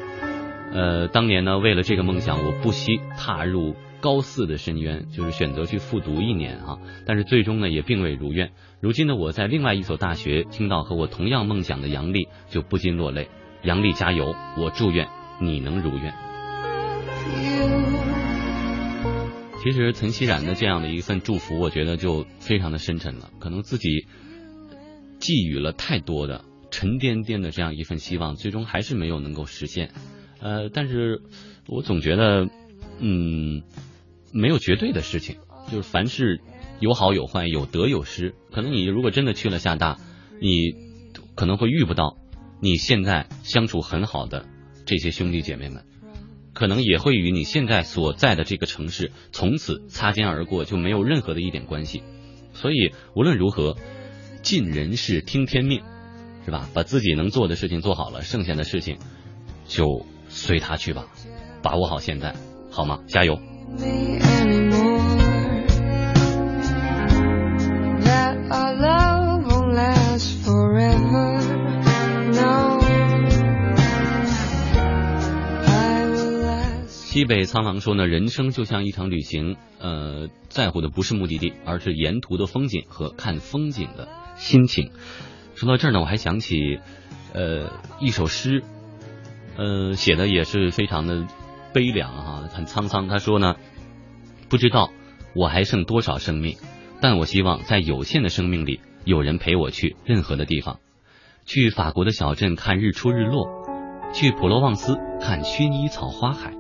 呃，当年呢，为了这个梦想，我不惜踏入高四的深渊，就是选择去复读一年哈。但是最终呢，也并未如愿。如今呢，我在另外一所大学听到和我同样梦想的杨丽，就不禁落泪。杨丽加油！我祝愿。你能如愿。其实陈熙冉的这样的一份祝福，我觉得就非常的深沉了。可能自己寄予了太多的沉甸甸的这样一份希望，最终还是没有能够实现。呃，但是我总觉得，嗯，没有绝对的事情，就是凡事有好有坏，有得有失。可能你如果真的去了厦大，你可能会遇不到你现在相处很好的。这些兄弟姐妹们，可能也会与你现在所在的这个城市从此擦肩而过，就没有任何的一点关系。所以无论如何，尽人事听天命，是吧？把自己能做的事情做好了，剩下的事情就随他去吧。把握好现在，好吗？加油！西北苍狼说呢，人生就像一场旅行，呃，在乎的不是目的地，而是沿途的风景和看风景的心情。说到这儿呢，我还想起，呃，一首诗，呃，写的也是非常的悲凉哈，很沧桑。他说呢，不知道我还剩多少生命，但我希望在有限的生命里，有人陪我去任何的地方，去法国的小镇看日出日落，去普罗旺斯看薰衣草花海。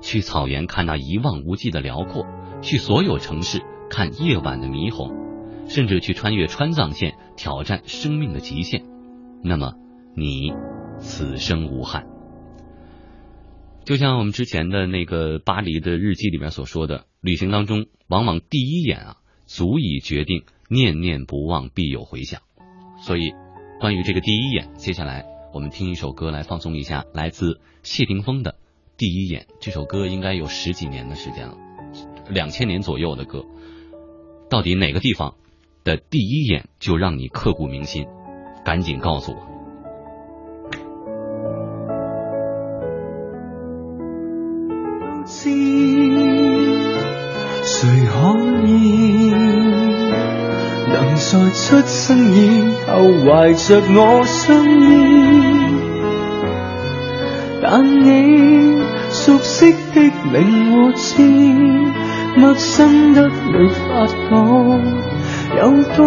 去草原看那一望无际的辽阔，去所有城市看夜晚的霓虹，甚至去穿越川藏线挑战生命的极限。那么，你此生无憾。就像我们之前的那个巴黎的日记里面所说的，旅行当中往往第一眼啊，足以决定念念不忘必有回响。所以，关于这个第一眼，接下来我们听一首歌来放松一下，来自谢霆锋的。第一眼这首歌应该有十几年的时间了，两千年左右的歌，到底哪个地方的第一眼就让你刻骨铭心？赶紧告诉我。知谁可以能在出生以后怀着我相依？但你熟悉的名和字，陌生得没法讲，有多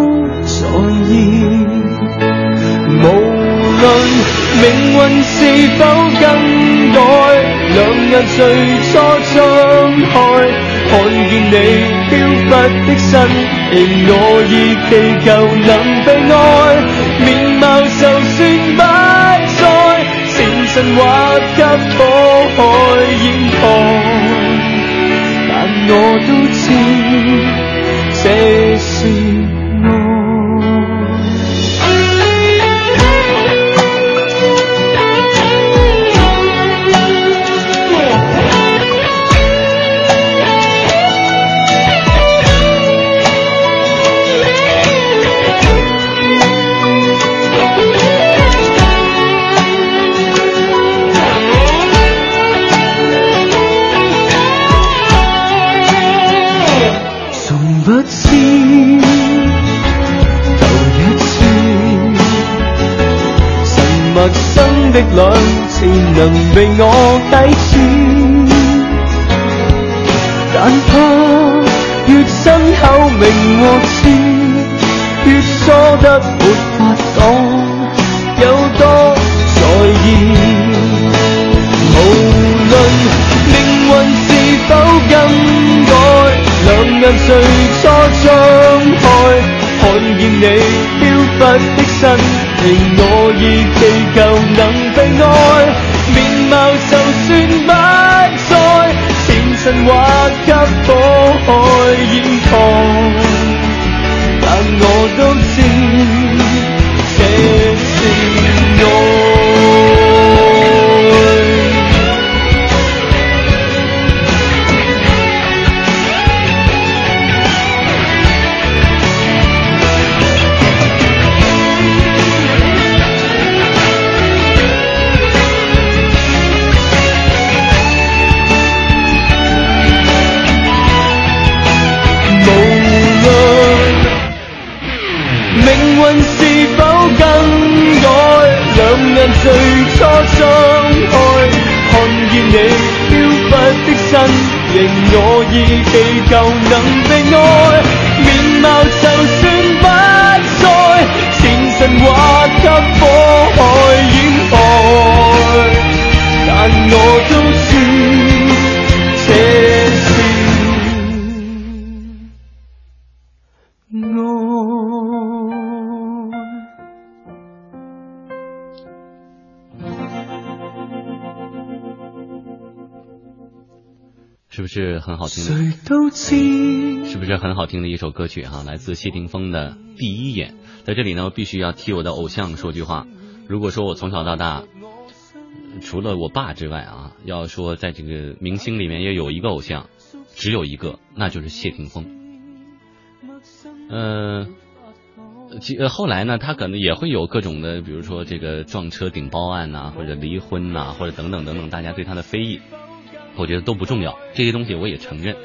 在意。无论命运是否更改，两人最初张开，看见你飘忽的身形，我已祈求能被爱，面貌就算不。神话给火海掩盖，但我都知陌生的两次能被我抵止，但怕越亲口明和刺，越疏得没法讲有多在意。无论命运是否更改，两。眼最初张开，看见你飘忽的身令，我已祈求能被爱，面貌就算不再，前尘或给火海掩盖，但我都知眼最初张开，看见你飘忽的身形，我已祈求能被爱，是不是很好听的？谁都知是不是很好听的一首歌曲哈、来自谢霆锋的《第一眼》。在这里呢，我必须要替我的偶像说句话。如果说我从小到大，除了我爸之外啊，要说在这个明星里面也有一个偶像，只有一个，那就是谢霆锋。呃，其呃后来呢，他可能也会有各种的，比如说这个撞车顶包案呐、或者离婚呐、或者等等等等，大家对他的非议，我觉得都不重要，这些东西我也承认。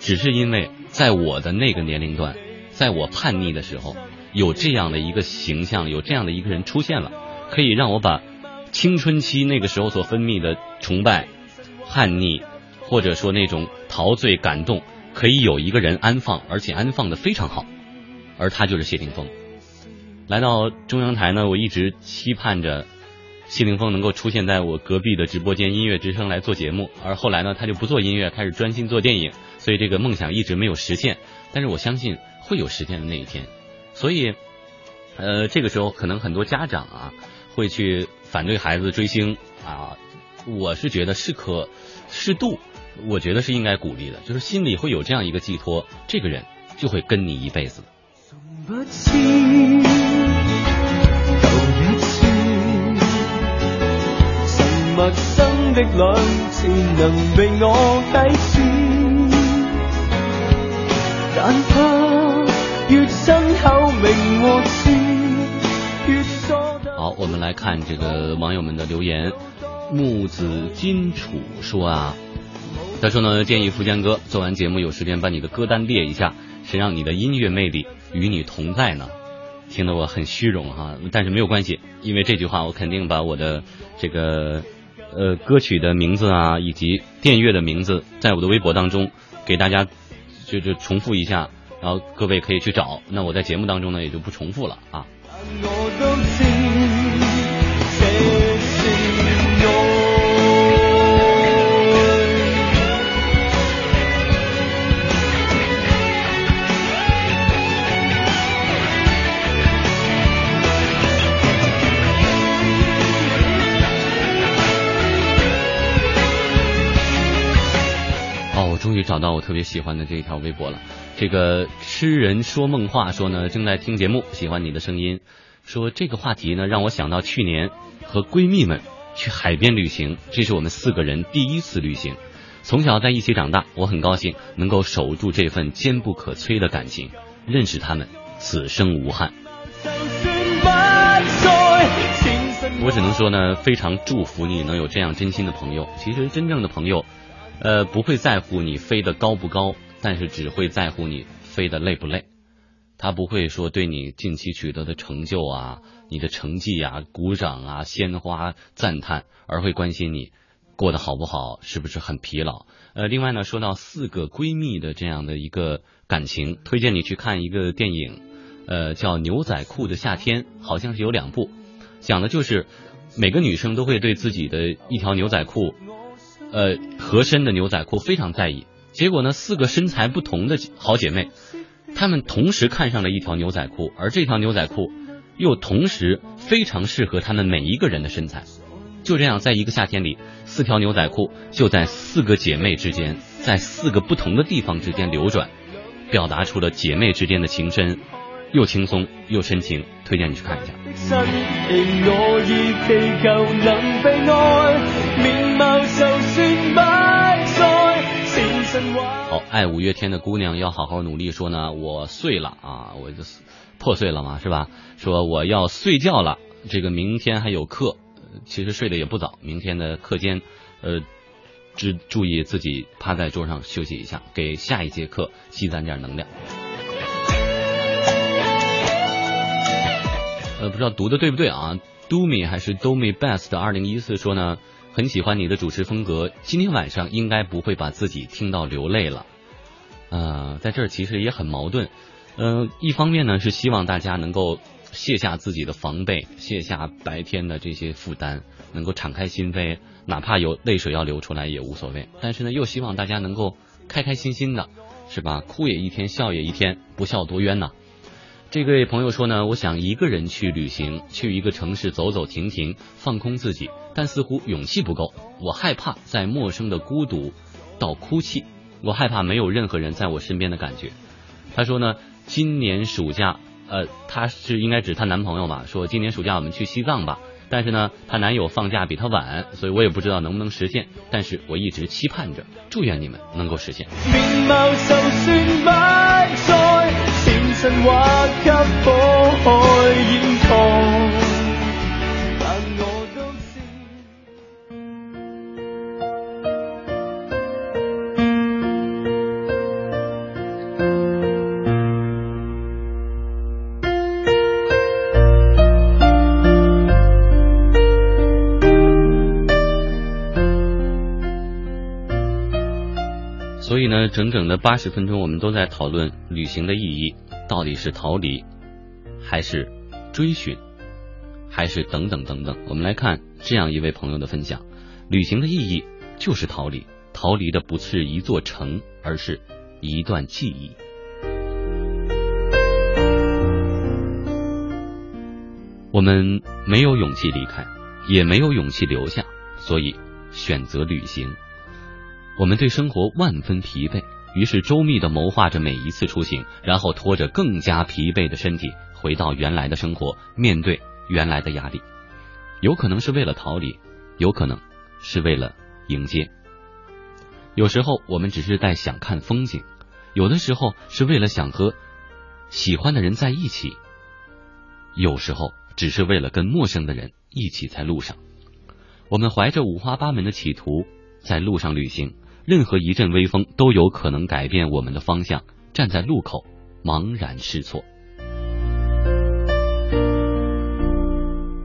只是因为在我的那个年龄段，在我叛逆的时候，有这样的一个形象，有这样的一个人出现了，可以让我把青春期那个时候所分泌的崇拜、叛逆，或者说那种陶醉、感动，可以有一个人安放，而且安放的非常好，而他就是谢霆锋。来到中央台呢，我一直期盼着谢霆锋能够出现在我隔壁的直播间音乐之声来做节目，而后来呢，他就不做音乐，开始专心做电影，所以这个梦想一直没有实现。但是我相信会有实现的那一天。所以，呃，这个时候可能很多家长啊会去反对孩子追星啊，我是觉得适可适度，我觉得是应该鼓励的，就是心里会有这样一个寄托，这个人就会跟你一辈子。陌生的兩次能被我啟齒，但怕越親口明和知，越疏得好，我们来看这个网友们的留言。木子金楚说啊，他说呢，建议福建哥做完节目有时间把你的歌单列一下，谁让你的音乐魅力与你同在呢？听得我很虚荣哈，但是没有关系，因为这句话我肯定把我的这个呃歌曲的名字啊，以及电乐的名字，在我的微博当中给大家就就重复一下，然后各位可以去找。那我在节目当中呢也就不重复了啊。终于找到我特别喜欢的这一条微博了。这个痴人说梦话说呢，正在听节目，喜欢你的声音。说这个话题呢，让我想到去年和闺蜜们去海边旅行，这是我们四个人第一次旅行。从小在一起长大，我很高兴能够守住这份坚不可摧的感情，认识他们，此生无憾。我只能说呢，非常祝福你能有这样真心的朋友。其实真正的朋友，呃，不会在乎你飞得高不高，但是只会在乎你飞得累不累。他不会说对你近期取得的成就啊、你的成绩啊、鼓掌啊、鲜花赞叹，而会关心你过得好不好，是不是很疲劳。呃，另外呢，说到四个闺蜜的这样的一个感情，推荐你去看一个电影，呃，叫《牛仔裤的夏天》，好像是有两部，讲的就是每个女生都会对自己的一条牛仔裤，呃，合身的牛仔裤非常在意，结果呢，四个身材不同的好姐妹，她们同时看上了一条牛仔裤，而这条牛仔裤又同时非常适合她们每一个人的身材。就这样，在一个夏天里，四条牛仔裤就在四个姐妹之间，在四个不同的地方之间流转，表达出了姐妹之间的情深，又轻松又深情。推荐你去看一下。好，爱五月天的姑娘要好好努力。说呢，我睡了啊，我就破碎了嘛，是吧？说我要睡觉了，这个明天还有课。其实睡得也不早，明天的课间，呃，只注意自己趴在桌上休息一下，给下一节课积攒点能量。呃，不知道读的对不对啊？Do me 还是 Do me best？二零一四说呢，很喜欢你的主持风格，今天晚上应该不会把自己听到流泪了。呃，在这儿其实也很矛盾，呃，一方面呢是希望大家能够。卸下自己的防备，卸下白天的这些负担，能够敞开心扉，哪怕有泪水要流出来也无所谓。但是呢，又希望大家能够开开心心的，是吧？哭也一天，笑也一天，不笑多冤呐。这位朋友说呢，我想一个人去旅行，去一个城市走走停停，放空自己，但似乎勇气不够。我害怕在陌生的孤独到哭泣，我害怕没有任何人在我身边的感觉。他说呢，今年暑假。呃，她是应该指她男朋友吧？说今年暑假我们去西藏吧。但是呢，她男友放假比她晚，所以我也不知道能不能实现。但是我一直期盼着，祝愿你们能够实现。神话给火海淹藏。所以呢，整整的八十分钟，我们都在讨论旅行的意义。到底是逃离，还是追寻，还是等等等等。我们来看这样一位朋友的分享：旅行的意义就是逃离，逃离的不是一座城，而是一段记忆。我们没有勇气离开，也没有勇气留下，所以选择旅行。我们对生活万分疲惫，于是周密的谋划着每一次出行，然后拖着更加疲惫的身体回到原来的生活，面对原来的压力。有可能是为了逃离，有可能是为了迎接。有时候我们只是在想看风景，有的时候是为了想和喜欢的人在一起，有时候只是为了跟陌生的人一起在路上。我们怀着五花八门的企图在路上旅行。任何一阵微风都有可能改变我们的方向，站在路口茫然失措。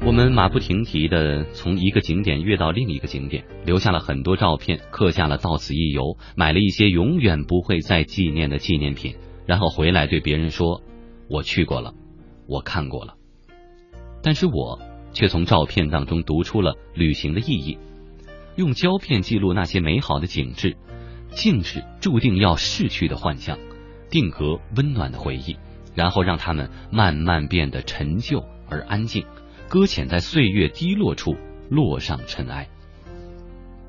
我们马不停蹄的从一个景点越到另一个景点，留下了很多照片，刻下了到此一游，买了一些永远不会再纪念的纪念品，然后回来对别人说：“我去过了，我看过了。”但是我却从照片当中读出了旅行的意义。用胶片记录那些美好的景致，静止注定要逝去的幻象，定格温暖的回忆，然后让它们慢慢变得陈旧而安静，搁浅在岁月低落处，落上尘埃。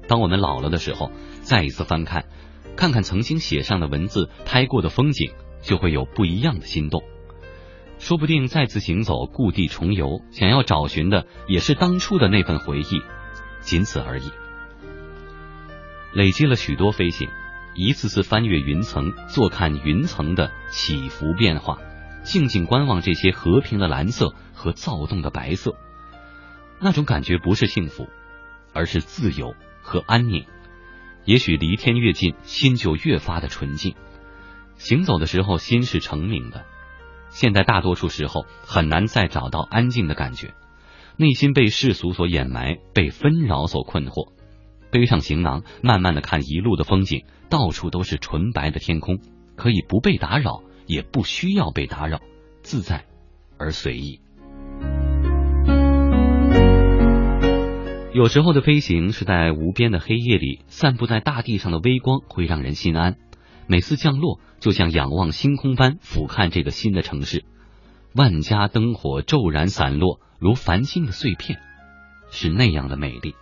当我们老了的时候，再一次翻看，看看曾经写上的文字，拍过的风景，就会有不一样的心动。说不定再次行走，故地重游，想要找寻的也是当初的那份回忆，仅此而已。累积了许多飞行，一次次翻越云层，坐看云层的起伏变化，静静观望这些和平的蓝色和躁动的白色，那种感觉不是幸福，而是自由和安宁。也许离天越近，心就越发的纯净。行走的时候，心是澄明的。现在大多数时候很难再找到安静的感觉，内心被世俗所掩埋，被纷扰所困惑。背上行囊，慢慢的看一路的风景，到处都是纯白的天空，可以不被打扰，也不需要被打扰，自在而随意。有时候的飞行是在无边的黑夜里，散布在大地上的微光会让人心安；每次降落就像仰望星空般俯瞰这个新的城市，万家灯火骤然散落，如繁星的碎片，是那样的美丽。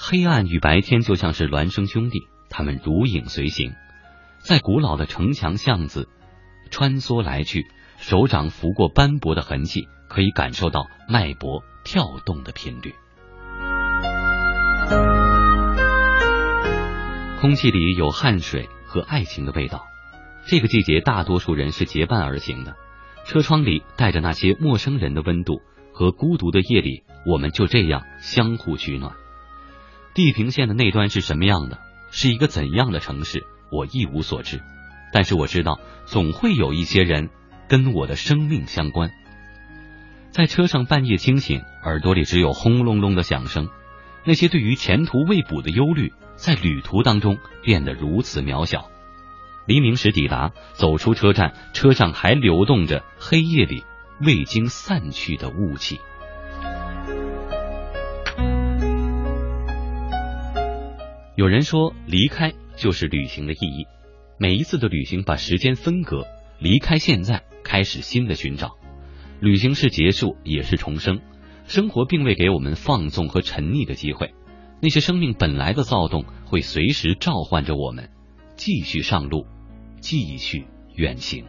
黑暗与白天就像是孪生兄弟，他们如影随形，在古老的城墙巷子穿梭来去，手掌拂过斑驳的痕迹，可以感受到脉搏跳动的频率。空气里有汗水和爱情的味道。这个季节，大多数人是结伴而行的，车窗里带着那些陌生人的温度，和孤独的夜里，我们就这样相互取暖。地平线的那端是什么样的？是一个怎样的城市？我一无所知。但是我知道，总会有一些人跟我的生命相关。在车上半夜清醒，耳朵里只有轰隆隆的响声。那些对于前途未卜的忧虑，在旅途当中变得如此渺小。黎明时抵达，走出车站，车上还流动着黑夜里未经散去的雾气。有人说，离开就是旅行的意义。每一次的旅行把时间分隔，离开现在，开始新的寻找。旅行是结束，也是重生。生活并未给我们放纵和沉溺的机会。那些生命本来的躁动，会随时召唤着我们，继续上路，继续远行。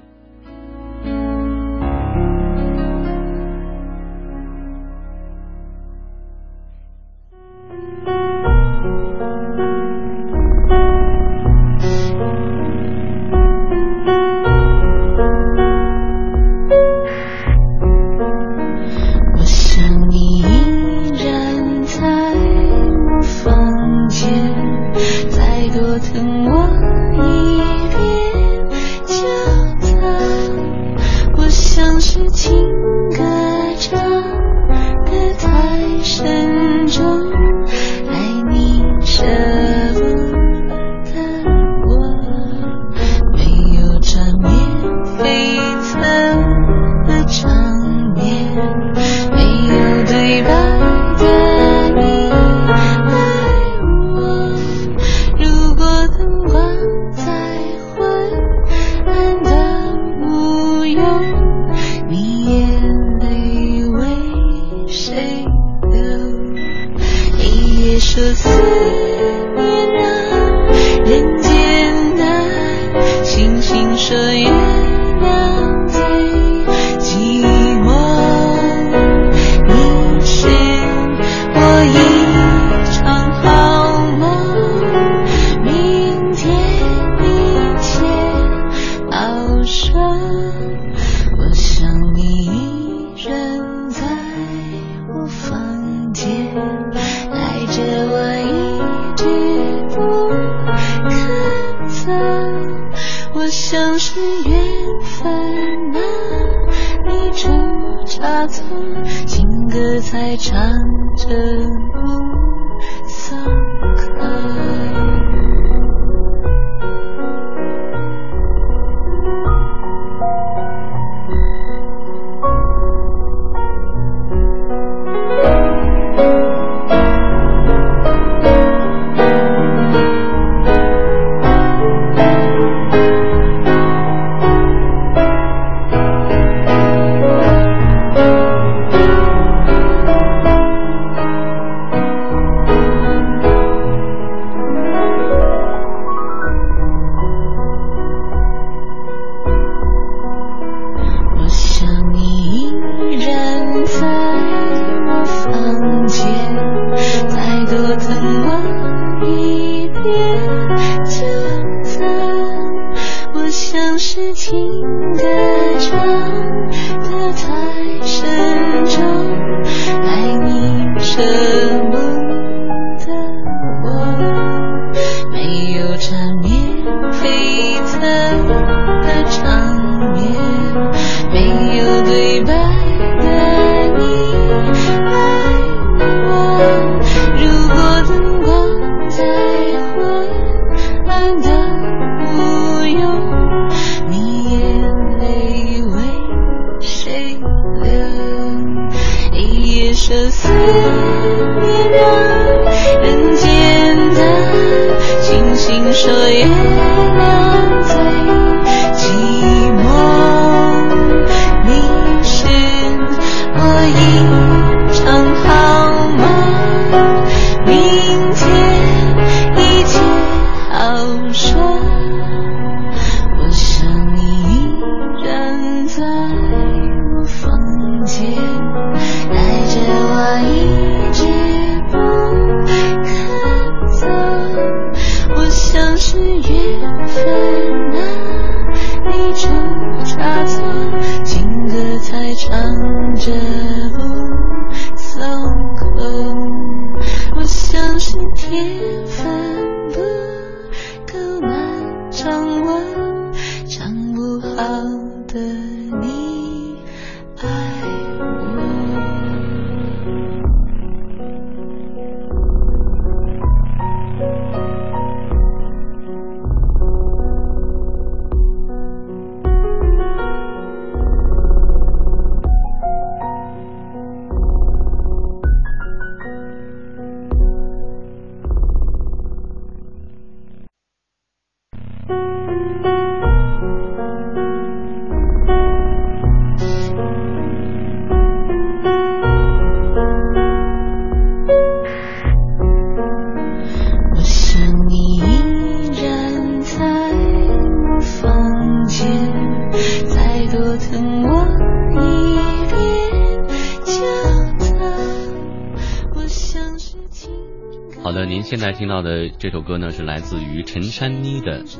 现在听到的这首歌呢，是来自于陈珊妮的《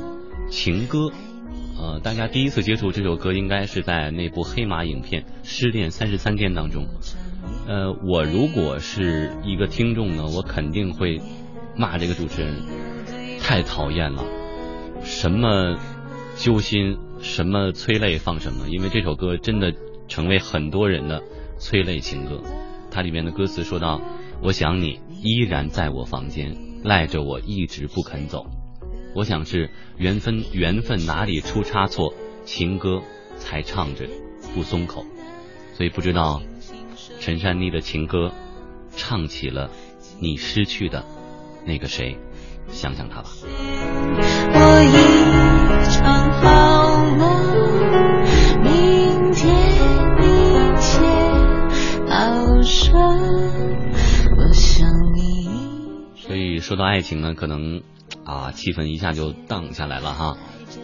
情歌》。呃，大家第一次接触这首歌，应该是在那部黑马影片《失恋三十三天》当中。呃，我如果是一个听众呢，我肯定会骂这个主持人太讨厌了，什么揪心，什么催泪放什么，因为这首歌真的成为很多人的催泪情歌。它里面的歌词说到：“我想你依然在我房间，赖着我一直不肯走。我想是缘分，缘分哪里出差错，情歌才唱着不松口。”所以不知道陈珊妮的情歌唱起了你失去的那个谁，想想他吧。我一场好梦，明天一切好顺。所以说到爱情呢，可能啊气氛一下就荡下来了哈。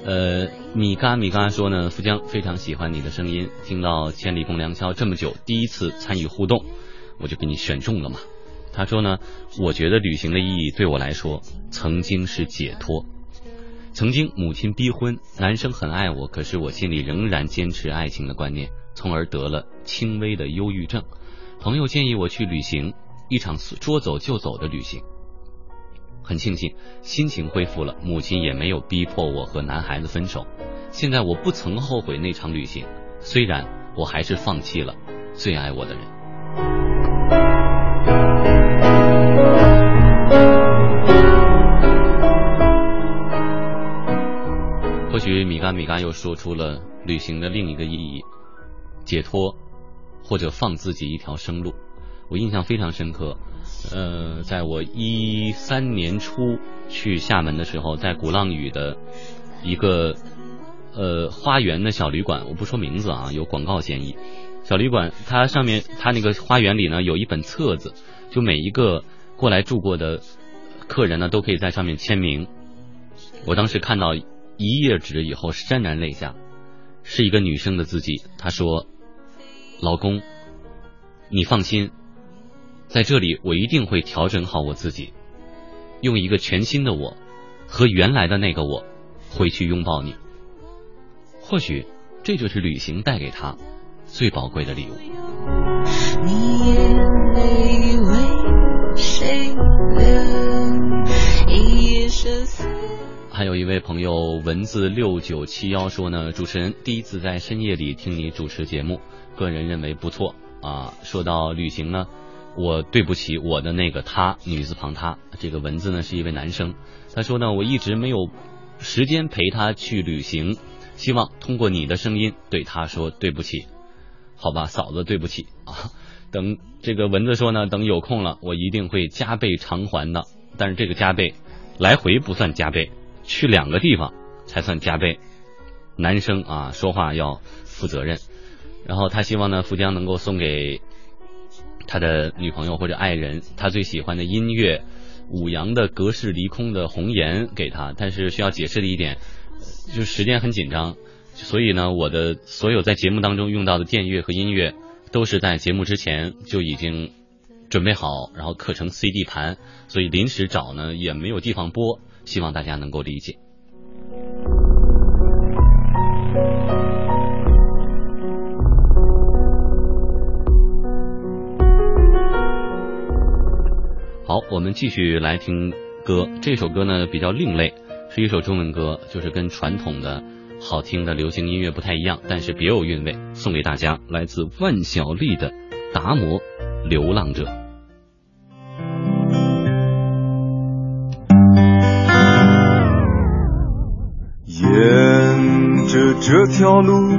呃，米嘎米嘎说呢，富江非常喜欢你的声音，听到千里共良宵这么久，第一次参与互动，我就给你选中了嘛。他说呢，我觉得旅行的意义对我来说，曾经是解脱。曾经母亲逼婚，男生很爱我，可是我心里仍然坚持爱情的观念，从而得了轻微的忧郁症。朋友建议我去旅行，一场说走就走的旅行。很庆幸心情恢复了，母亲也没有逼迫我和男孩子分手。现在我不曾后悔那场旅行，虽然我还是放弃了最爱我的人。或许米嘎米嘎又说出了旅行的另一个意义：解脱，或者放自己一条生路。我印象非常深刻。呃，在我一三年初去厦门的时候，在鼓浪屿的一个呃花园的小旅馆，我不说名字啊，有广告嫌疑。小旅馆它上面它那个花园里呢有一本册子，就每一个过来住过的客人呢都可以在上面签名。我当时看到一页纸以后潸然泪下，是一个女生的字迹，她说：“老公，你放心。”在这里，我一定会调整好我自己，用一个全新的我和原来的那个我回去拥抱你。或许这就是旅行带给他最宝贵的礼物。你眼泪为谁流？一夜奢色。还有一位朋友文字六九七幺说呢，主持人第一次在深夜里听你主持节目，个人认为不错啊。说到旅行呢。我对不起我的那个他，女字旁他，这个文字呢是一位男生。他说呢，我一直没有时间陪他去旅行，希望通过你的声音对他说对不起。好吧，嫂子，对不起啊。等这个文字说呢，等有空了，我一定会加倍偿还的。但是这个加倍，来回不算加倍，去两个地方才算加倍。男生啊，说话要负责任。然后他希望呢，富江能够送给。他的女朋友或者爱人，他最喜欢的音乐，五羊的隔世离空的红颜给他，但是需要解释的一点，就时间很紧张，所以呢，我的所有在节目当中用到的电乐和音乐，都是在节目之前就已经准备好，然后刻成 CD 盘，所以临时找呢也没有地方播，希望大家能够理解。好我们继续来听歌。这首歌呢比较另类，是一首中文歌，就是跟传统的好听的流行音乐不太一样，但是别有韵味。送给大家，来自万晓利的《达摩流浪者》。沿着这条路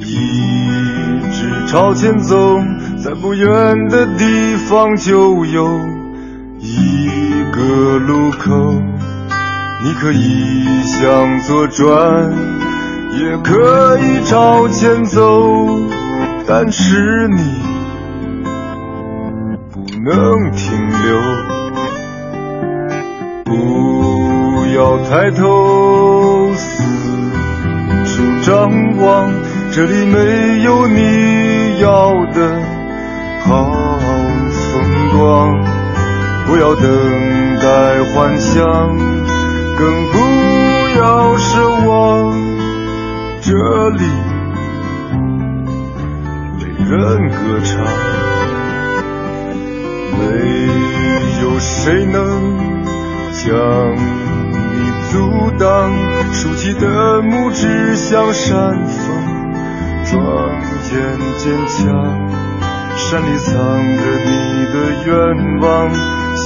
一直朝前走，在不远的地方就有一个路口。你可以向左转，也可以朝前走，但是你不能停留。不要抬头四处张望，这里没有你要的好风光。不要等待幻想，更不要奢望，这里没人歌唱，没有谁能。将你阻挡，竖起的拇指向山峰，庄严坚强。山里藏着你的愿望，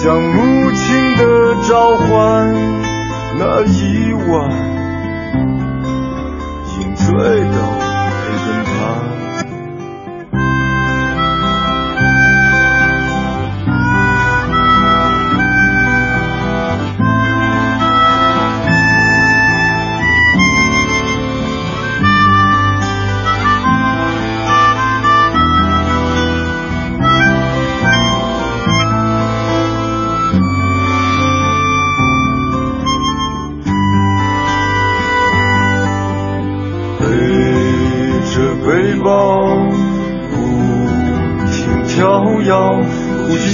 像母亲的召唤。那一晚，饮醉的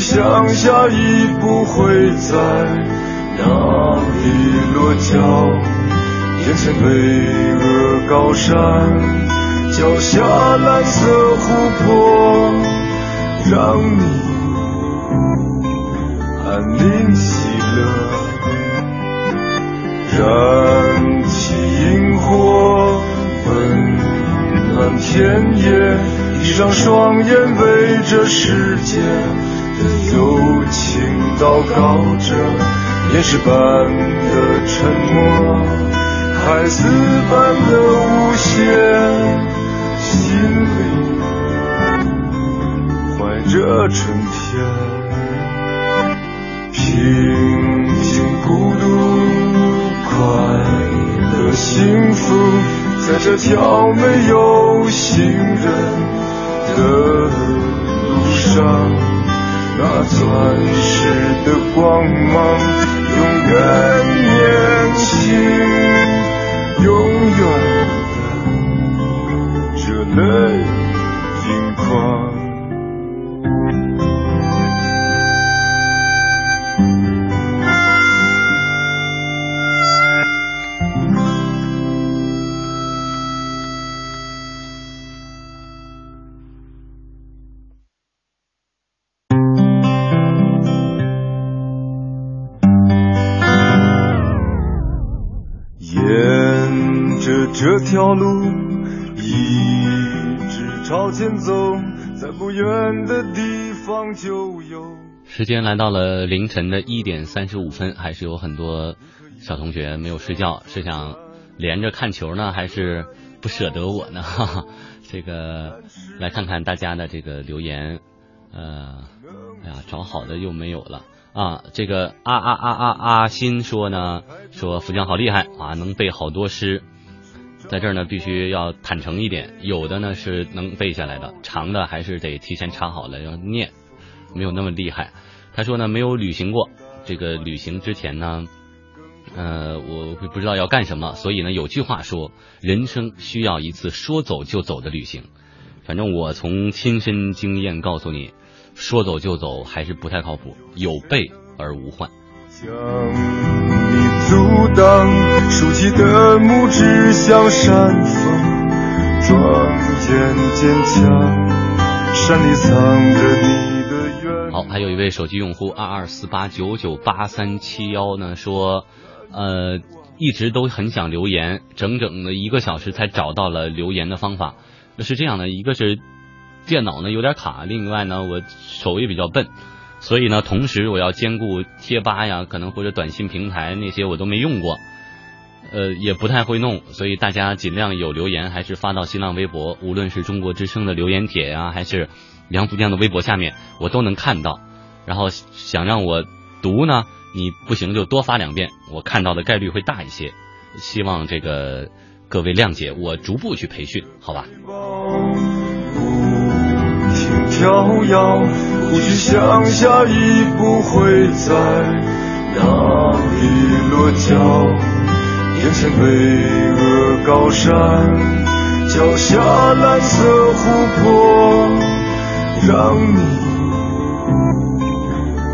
想下一步会在哪里落脚？眼前巍峨高山，脚下蓝色湖泊，让你安宁喜乐。燃起萤火，温暖田野，闭上双眼，为这世界。友情祷告着，岩石般的沉默，孩子般的无限，心里怀着春天，平静孤独，快乐幸福，在这条没有行人的路上。那钻石的光芒，永远年轻，永远的热泪盈眶。条路一直朝前走，在不远的地方就有。时间来到了凌晨的一点三十五分，还是有很多小同学没有睡觉，是想连着看球呢，还是不舍得我呢？哈哈，这个来看看大家的这个留言，呃，哎呀，找好的又没有了啊。这个啊啊啊啊啊，心说呢，说福江好厉害啊，能背好多诗。在这儿呢，必须要坦诚一点，有的呢是能背下来的，长的还是得提前查好了要念，没有那么厉害。他说呢，没有旅行过，这个旅行之前呢，呃，我不知道要干什么，所以呢，有句话说，人生需要一次说走就走的旅行。反正我从亲身经验告诉你，说走就走还是不太靠谱，有备而无患。阻挡，竖起的拇指向山峰，庄严坚强。山里藏着你的愿好，还有一位手机用户二二四八九九八三七幺呢，说，呃，一直都很想留言，整整的一个小时才找到了留言的方法。是这样的，一个是电脑呢有点卡，另外呢我手也比较笨，所以呢同时我要兼顾贴吧呀，可能或者短信平台那些我都没用过，呃也不太会弄，所以大家尽量有留言还是发到新浪微博，无论是中国之声的留言帖呀，还是。梁福江的微博下面我都能看到，然后想让我读呢，你不行就多发两遍，我看到的概率会大一些。希望这个各位谅解，我逐步去培训，好吧？跳跃，不去想下一步会在哪里落脚。眼前巍峨高山，脚下蓝色湖泊。让你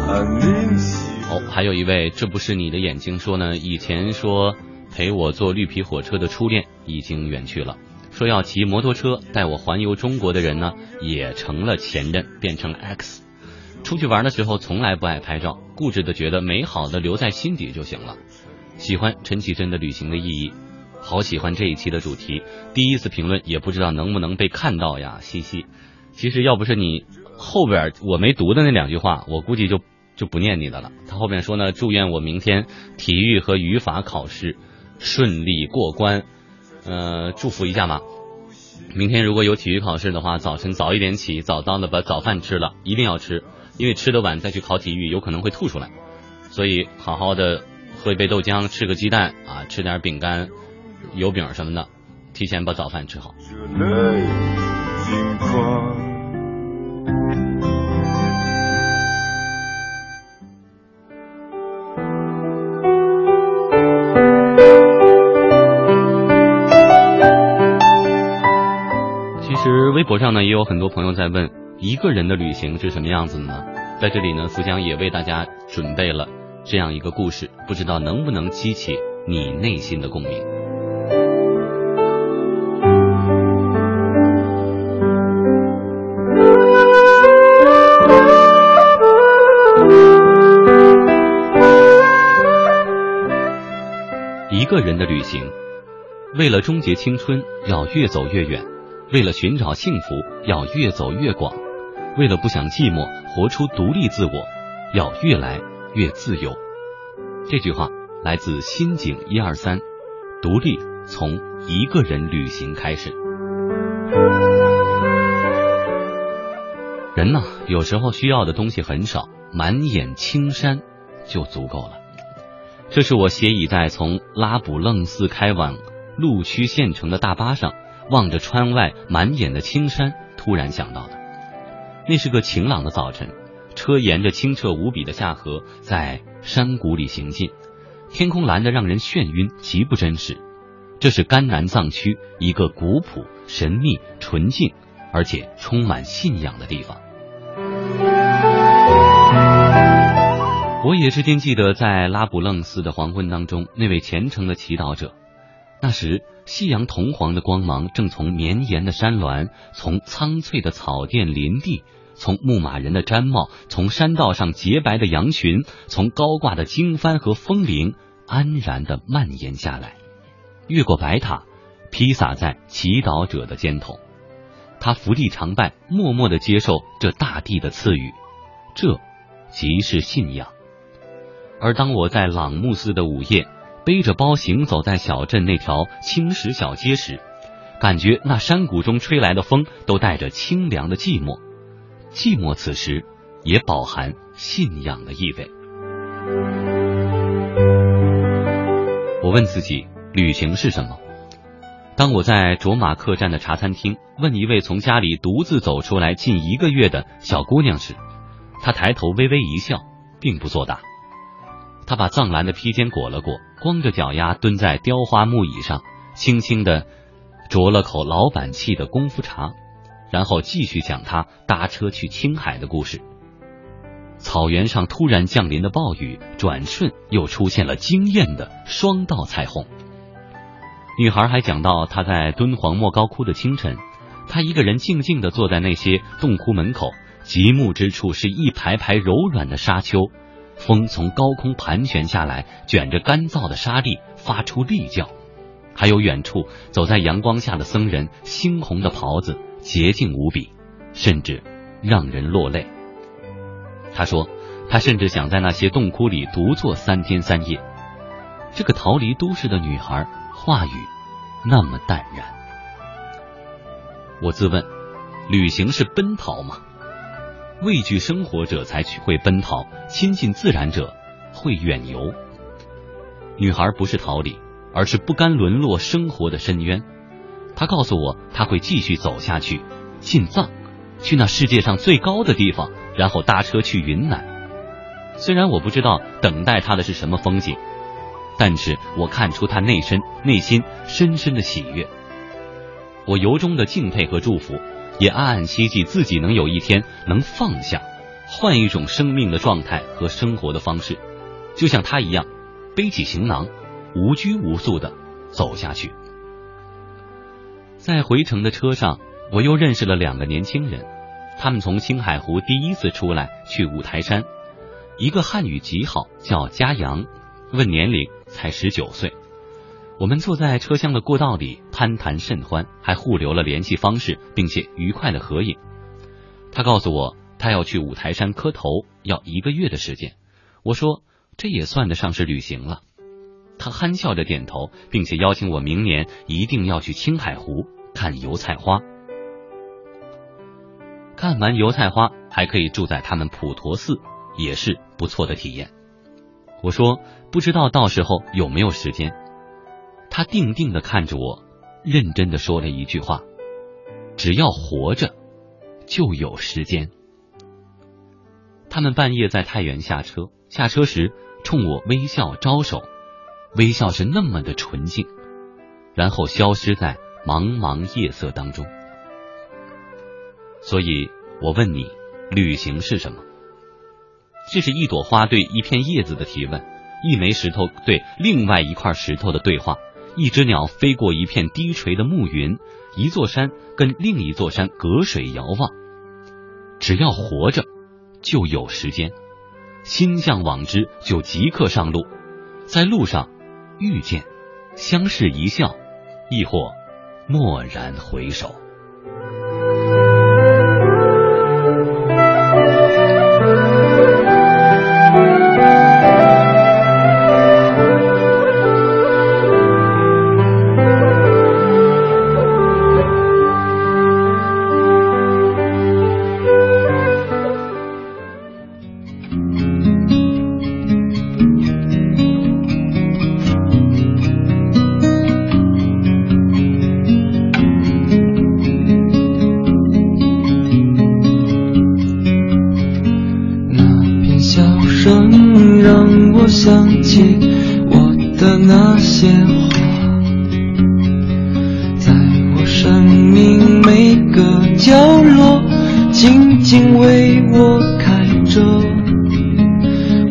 安宁哦，还有一位，这不是你的眼睛说呢。以前说陪我坐绿皮火车的初恋已经远去了，说要骑摩托车带我环游中国的人呢，也成了前任，变成了 X。出去玩的时候从来不爱拍照，固执的觉得美好的留在心底就行了。喜欢陈绮贞的旅行的意义，好喜欢这一期的主题。第一次评论也不知道能不能被看到呀，嘻嘻。其实要不是你后边我没读的那两句话，我估计就就不念你的了。他后边说呢，祝愿我明天体育和语法考试顺利过关，呃，祝福一下嘛。明天如果有体育考试的话，早晨早一点起，早早的把早饭吃了，一定要吃，因为吃的晚再去考体育有可能会吐出来，所以好好的喝一杯豆浆，吃个鸡蛋啊，吃点饼干、油饼什么的，提前把早饭吃好。其实微博上呢，也有很多朋友在问，一个人的旅行是什么样子的呢？在这里呢，福江也为大家准备了这样一个故事，不知道能不能激起你内心的共鸣。一个人的旅行，为了终结青春，要越走越远；为了寻找幸福，要越走越广；为了不想寂寞，活出独立自我，要越来越自由。这句话来自心景一二三，独立从一个人旅行开始。人呢，有时候需要的东西很少，满眼青山就足够了。这是我斜倚在从拉卜楞寺开往陆区县城的大巴上，望着窗外满眼的青山，突然想到的。那是个晴朗的早晨，车沿着清澈无比的下河，在山谷里行进，天空蓝得让人眩晕，极不真实。这是甘南藏区一个古朴、神秘、纯净，而且充满信仰的地方。我也至今记得，在拉卜楞寺的黄昏当中，那位虔诚的祈祷者。那时，夕阳铜黄的光芒正从绵延的山峦，从苍翠的草甸林地，从牧马人的毡帽，从山道上洁白的羊群，从高挂的经幡和风铃，安然的蔓延下来，越过白塔，披洒在祈祷者的肩头。他伏地长拜，默默的接受这大地的赐予，这即是信仰。而当我在朗木寺的午夜，背着包行走在小镇那条青石小街时，感觉那山谷中吹来的风都带着清凉的寂寞，寂寞此时也饱含信仰的意味。我问自己，旅行是什么？当我在卓玛客栈的茶餐厅问一位从家里独自走出来近一个月的小姑娘时，她抬头微微一笑，并不作答。她把藏蓝的披肩裹了裹，光着脚丫蹲在雕花木椅上，轻轻的啄了口老板沏的功夫茶，然后继续讲他搭车去青海的故事。草原上突然降临的暴雨，转瞬又出现了惊艳的双道彩虹。女孩还讲到，她在敦煌莫高窟的清晨，她一个人静静的坐在那些洞窟门口，极目之处是一排排柔软的沙丘，风从高空盘旋下来，卷着干燥的沙粒发出厉叫。还有远处走在阳光下的僧人，猩红的袍子洁净无比，甚至让人落泪。他说，他甚至想在那些洞窟里独坐三天三夜。这个逃离都市的女孩，话语那么淡然。我自问，旅行是奔逃吗？畏惧生活者才会奔逃，亲近自然者会远游。女孩不是逃离，而是不甘沦落生活的深渊。他告诉我，他会继续走下去，进藏，去那世界上最高的地方，然后搭车去云南。虽然我不知道等待他的是什么风景。但是我看出他内身内心深深的喜悦，我由衷的敬佩和祝福，也暗暗希冀自己能有一天能放下，换一种生命的状态和生活的方式，就像他一样，背起行囊，无拘无束的走下去。在回程的车上，我又认识了两个年轻人，他们从青海湖第一次出来去五台山，一个汉语极好，叫嘉阳，问年龄。才十九岁，我们坐在车厢的过道里攀谈甚欢，还互留了联系方式，并且愉快的合影。他告诉我，他要去五台山磕头，要一个月的时间。我说，这也算得上是旅行了。他憨笑着点头，并且邀请我明年一定要去青海湖看油菜花。看完油菜花，还可以住在他们普陀寺，也是不错的体验。我说。不知道到时候有没有时间。他定定的看着我，认真的说了一句话：“只要活着，就有时间。”他们半夜在太原下车，下车时冲我微笑招手，微笑是那么的纯净，然后消失在茫茫夜色当中。所以我问你，旅行是什么？这是一朵花对一片叶子的提问。一枚石头对另外一块石头的对话，一只鸟飞过一片低垂的暮云，一座山跟另一座山隔水遥望。只要活着，就有时间；心向往之，就即刻上路。在路上遇见，相视一笑，亦或蓦然回首。曾经为我开着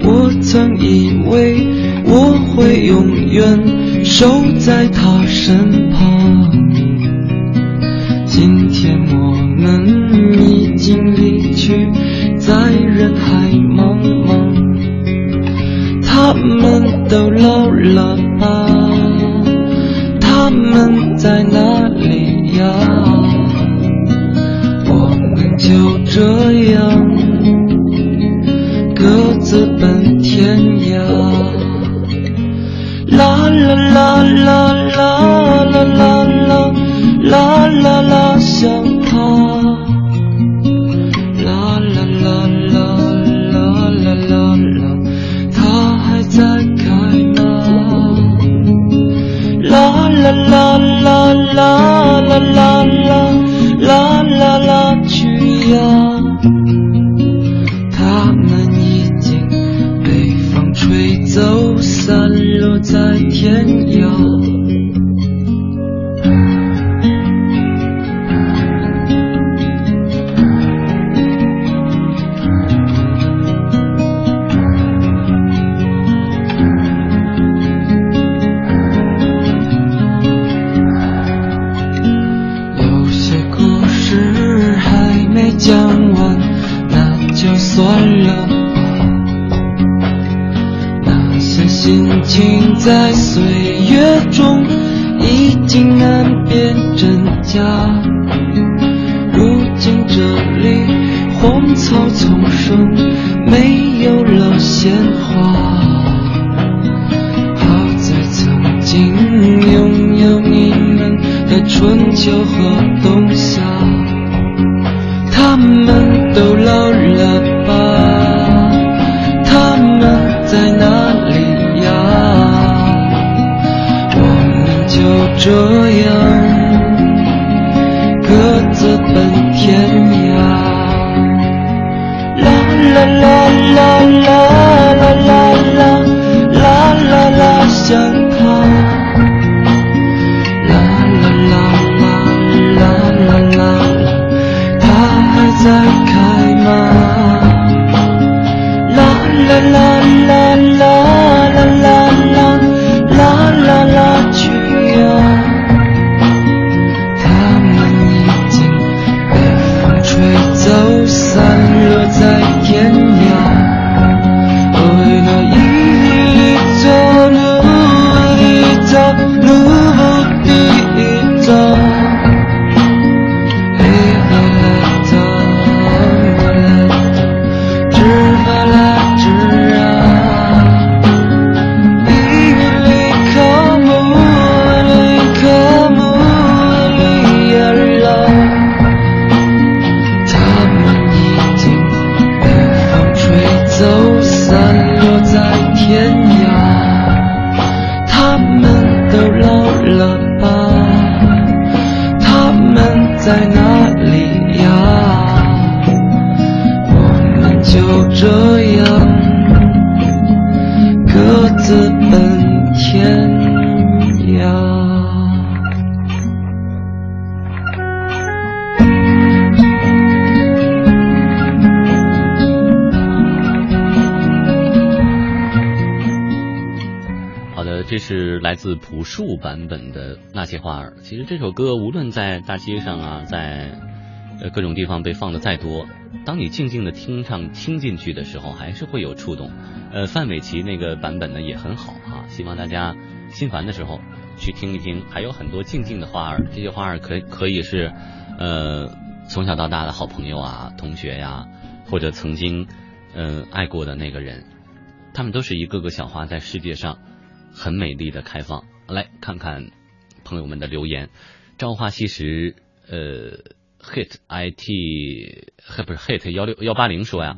我曾以为我会永远守在他身旁。今天我们已经离去在人海茫茫。他们都老了吧？他们在哪里？样，各自奔天涯。啦啦啦啦啦。人。这是来自朴树版本的《那些花儿》。其实这首歌无论在大街上啊，在呃各种地方被放的再多，当你静静的听上听进去的时候，还是会有触动。呃，范玮琪那个版本呢也很好哈、希望大家心烦的时候去听一听。还有很多静静的花儿，这些花儿可可以是呃从小到大的好朋友啊、同学呀、或者曾经嗯、爱过的那个人，他们都是一个个小花在世界上。很美丽的开放。来看看朋友们的留言，朝花夕拾，呃，hit it，不是 hit 幺六幺八零说呀。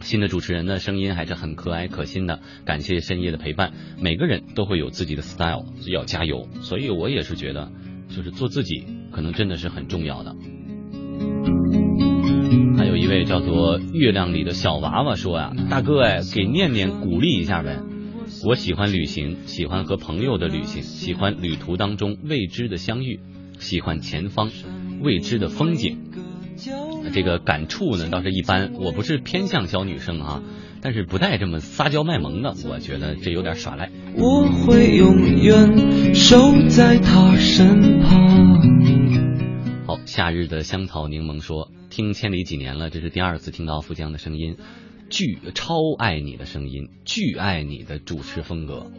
新的主持人的声音还是很可爱可亲的，感谢深夜的陪伴。每个人都会有自己的 style，要加油。所以我也是觉得，就是做自己，可能真的是很重要的。还有一位叫做月亮里的小娃娃说呀，大哥哎，给念念鼓励一下呗。我喜欢旅行，喜欢和朋友的旅行，喜欢旅途当中未知的相遇，喜欢前方未知的风景。这个感触呢倒是一般，我不是偏向小女生啊，但是不带这么撒娇卖萌的，我觉得这有点耍赖。我会永远守在他身旁。好，夏日的香草柠檬说，听千里几年了，这是第二次听到富江的声音。巨超爱你的声音，巨爱你的主持风格。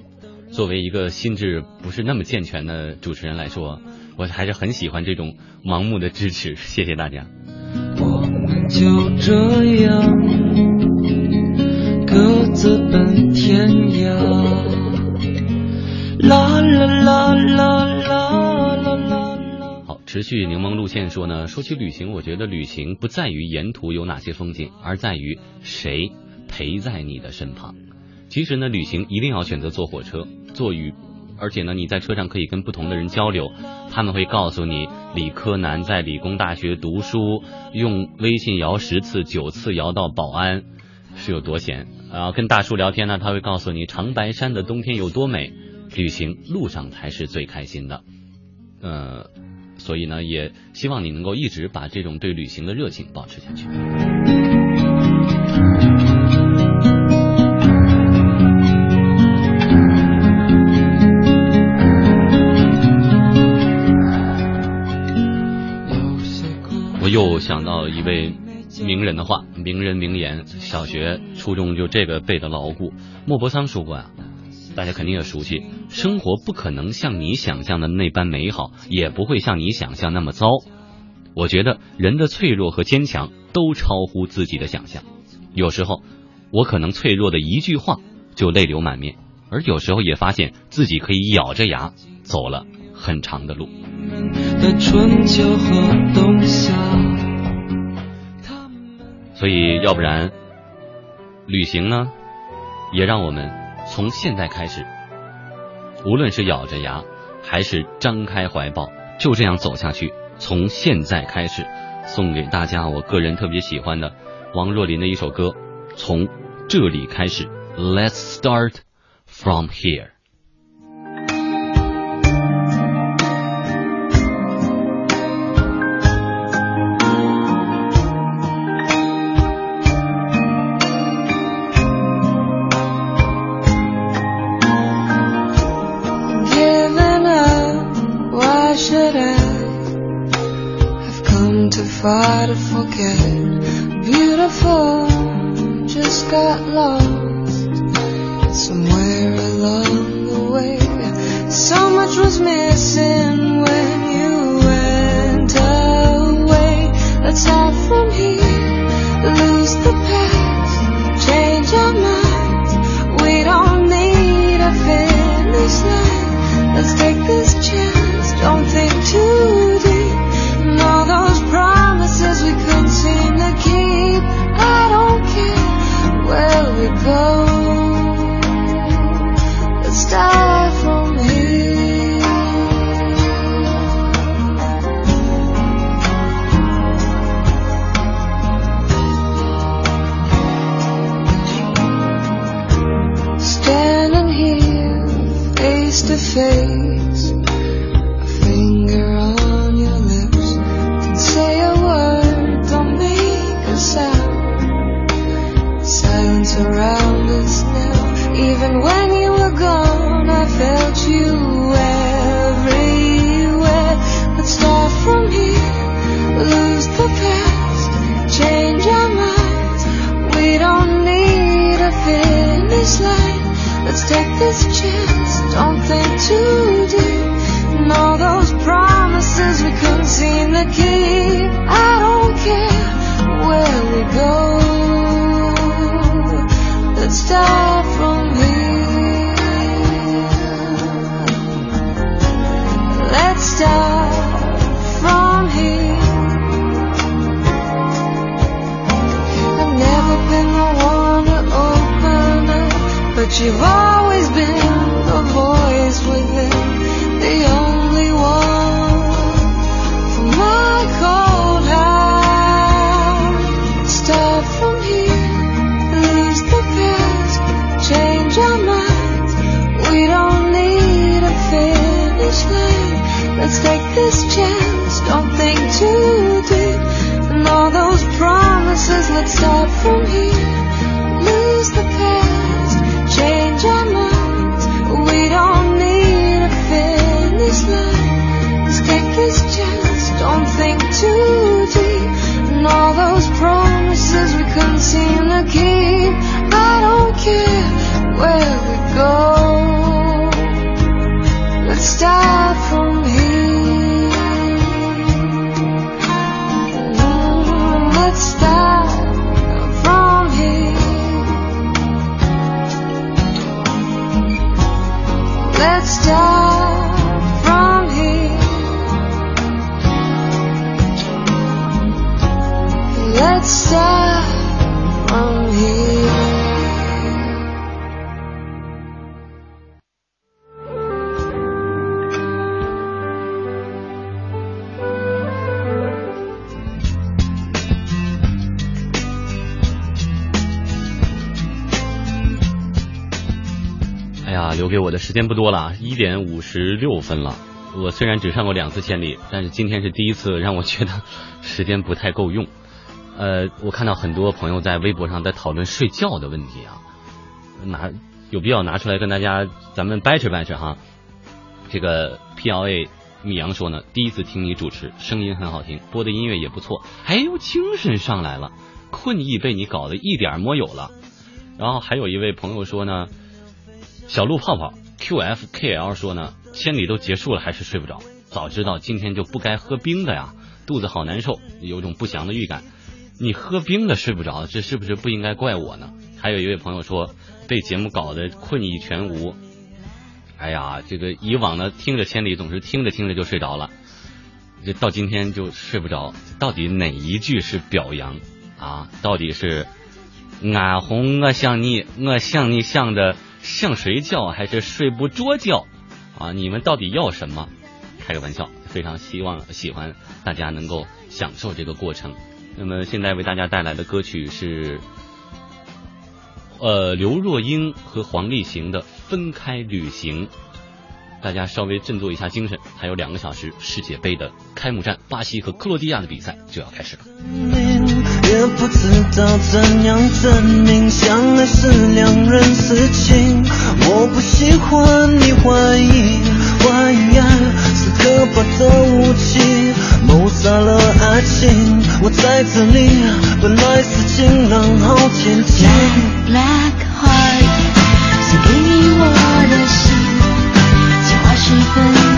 作为一个心智不是那么健全的主持人来说，我还是很喜欢这种盲目的支持。谢谢大家。我们就这样各自奔天涯。啦啦啦啦啦啦。持续柠檬路线说呢，说起旅行，我觉得旅行不在于沿途有哪些风景，而在于谁陪在你的身旁。其实呢，旅行一定要选择坐火车，坐与，而且呢，你在车上可以跟不同的人交流，他们会告诉你理科男在理工大学读书，用微信摇十次九次摇到保安是有多闲。然后跟大叔聊天呢，他会告诉你长白山的冬天有多美。旅行路上才是最开心的，呃。所以呢，也希望你能够一直把这种对旅行的热情保持下去。我又想到一位名人的话，名人名言，小学、初中就这个背的牢固。莫泊桑说过呀、啊，大家肯定也熟悉。生活不可能像你想象的那般美好，也不会像你想象那么糟。我觉得人的脆弱和坚强都超乎自己的想象。有时候，我可能脆弱的一句话就泪流满面，而有时候也发现自己可以咬着牙走了很长的路。的春秋和冬夏。所以，要不然，旅行呢，也让我们从现在开始，无论是咬着牙，还是张开怀抱，就这样走下去。从现在开始，送给大家我个人特别喜欢的王若琳的一首歌，从这里开始，Let's start from here。哎呀，留给我的时间不多了，一点五十六分了。我虽然只上过两次千里，但是今天是第一次让我觉得时间不太够用。呃，我看到很多朋友在微博上在讨论睡觉的问题啊，拿有必要拿出来跟大家咱们掰扯掰扯哈。这个 P L A 米阳说呢，第一次听你主持，声音很好听，播的音乐也不错，哎呦，精神上来了，困意被你搞得一点没有了。然后还有一位朋友说呢，小鹿泡泡 QFKL 说呢，千里都结束了还是睡不着，早知道今天就不该喝冰的呀，肚子好难受，有种不祥的预感。你喝冰的睡不着，这是不是不应该怪我呢？还有一位朋友说，被节目搞得困意全无。哎呀，这个以往呢，听着千里总是听着听着就睡着了，这到今天就睡不着。到底哪一句是表扬啊？到底是俺红我想你，我想你想的。像谁叫还是睡不着觉啊？你们到底要什么？开个玩笑，非常希望喜欢大家能够享受这个过程。那么现在为大家带来的歌曲是，呃，刘若英和黄立行的《分开旅行》。大家稍微振作一下精神，还有两个小时，世界杯的开幕战，巴西和克罗地亚的比赛就要开始了。也不知道怎样证明，相爱是两人事情。我不喜欢你怀疑，怀疑爱是可怕的武器，谋杀了爱情。我在这里，本来是晴朗好天气。Black heart，送给你我的心。是分开旅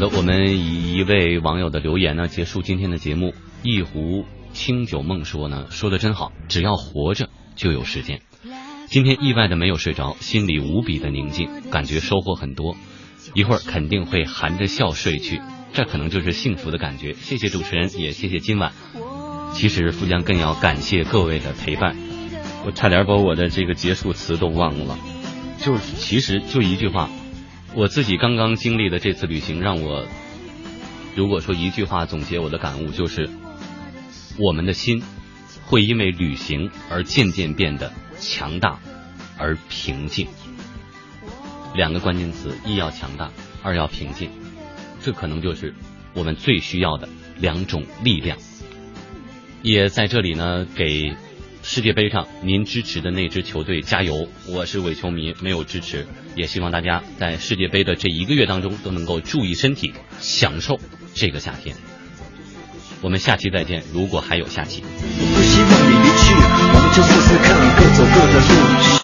的，我们以一位网友的留言呢结束今天的节目。一壶清酒梦说呢，说的真好，只要活着就有时间。今天意外的没有睡着，心里无比的宁静，感觉收获很多。一会儿肯定会含着笑睡去，这可能就是幸福的感觉。谢谢主持人，也谢谢今晚。其实富江更要感谢各位的陪伴。我差点把我的这个结束词都忘了，就是其实就一句话。我自己刚刚经历的这次旅行，让我如果说一句话总结我的感悟，就是我们的心会因为旅行而渐渐变得强大而平静。两个关键词：一要强大，二要平静。这可能就是我们最需要的两种力量。也在这里呢，给。世界杯上，您支持的那支球队加油！我是伪球迷，没有支持，也希望大家在世界杯的这一个月当中都能够注意身体，享受这个夏天。我们下期再见，如果还有下期。不希望你离去，我们就试试看，各走各的路。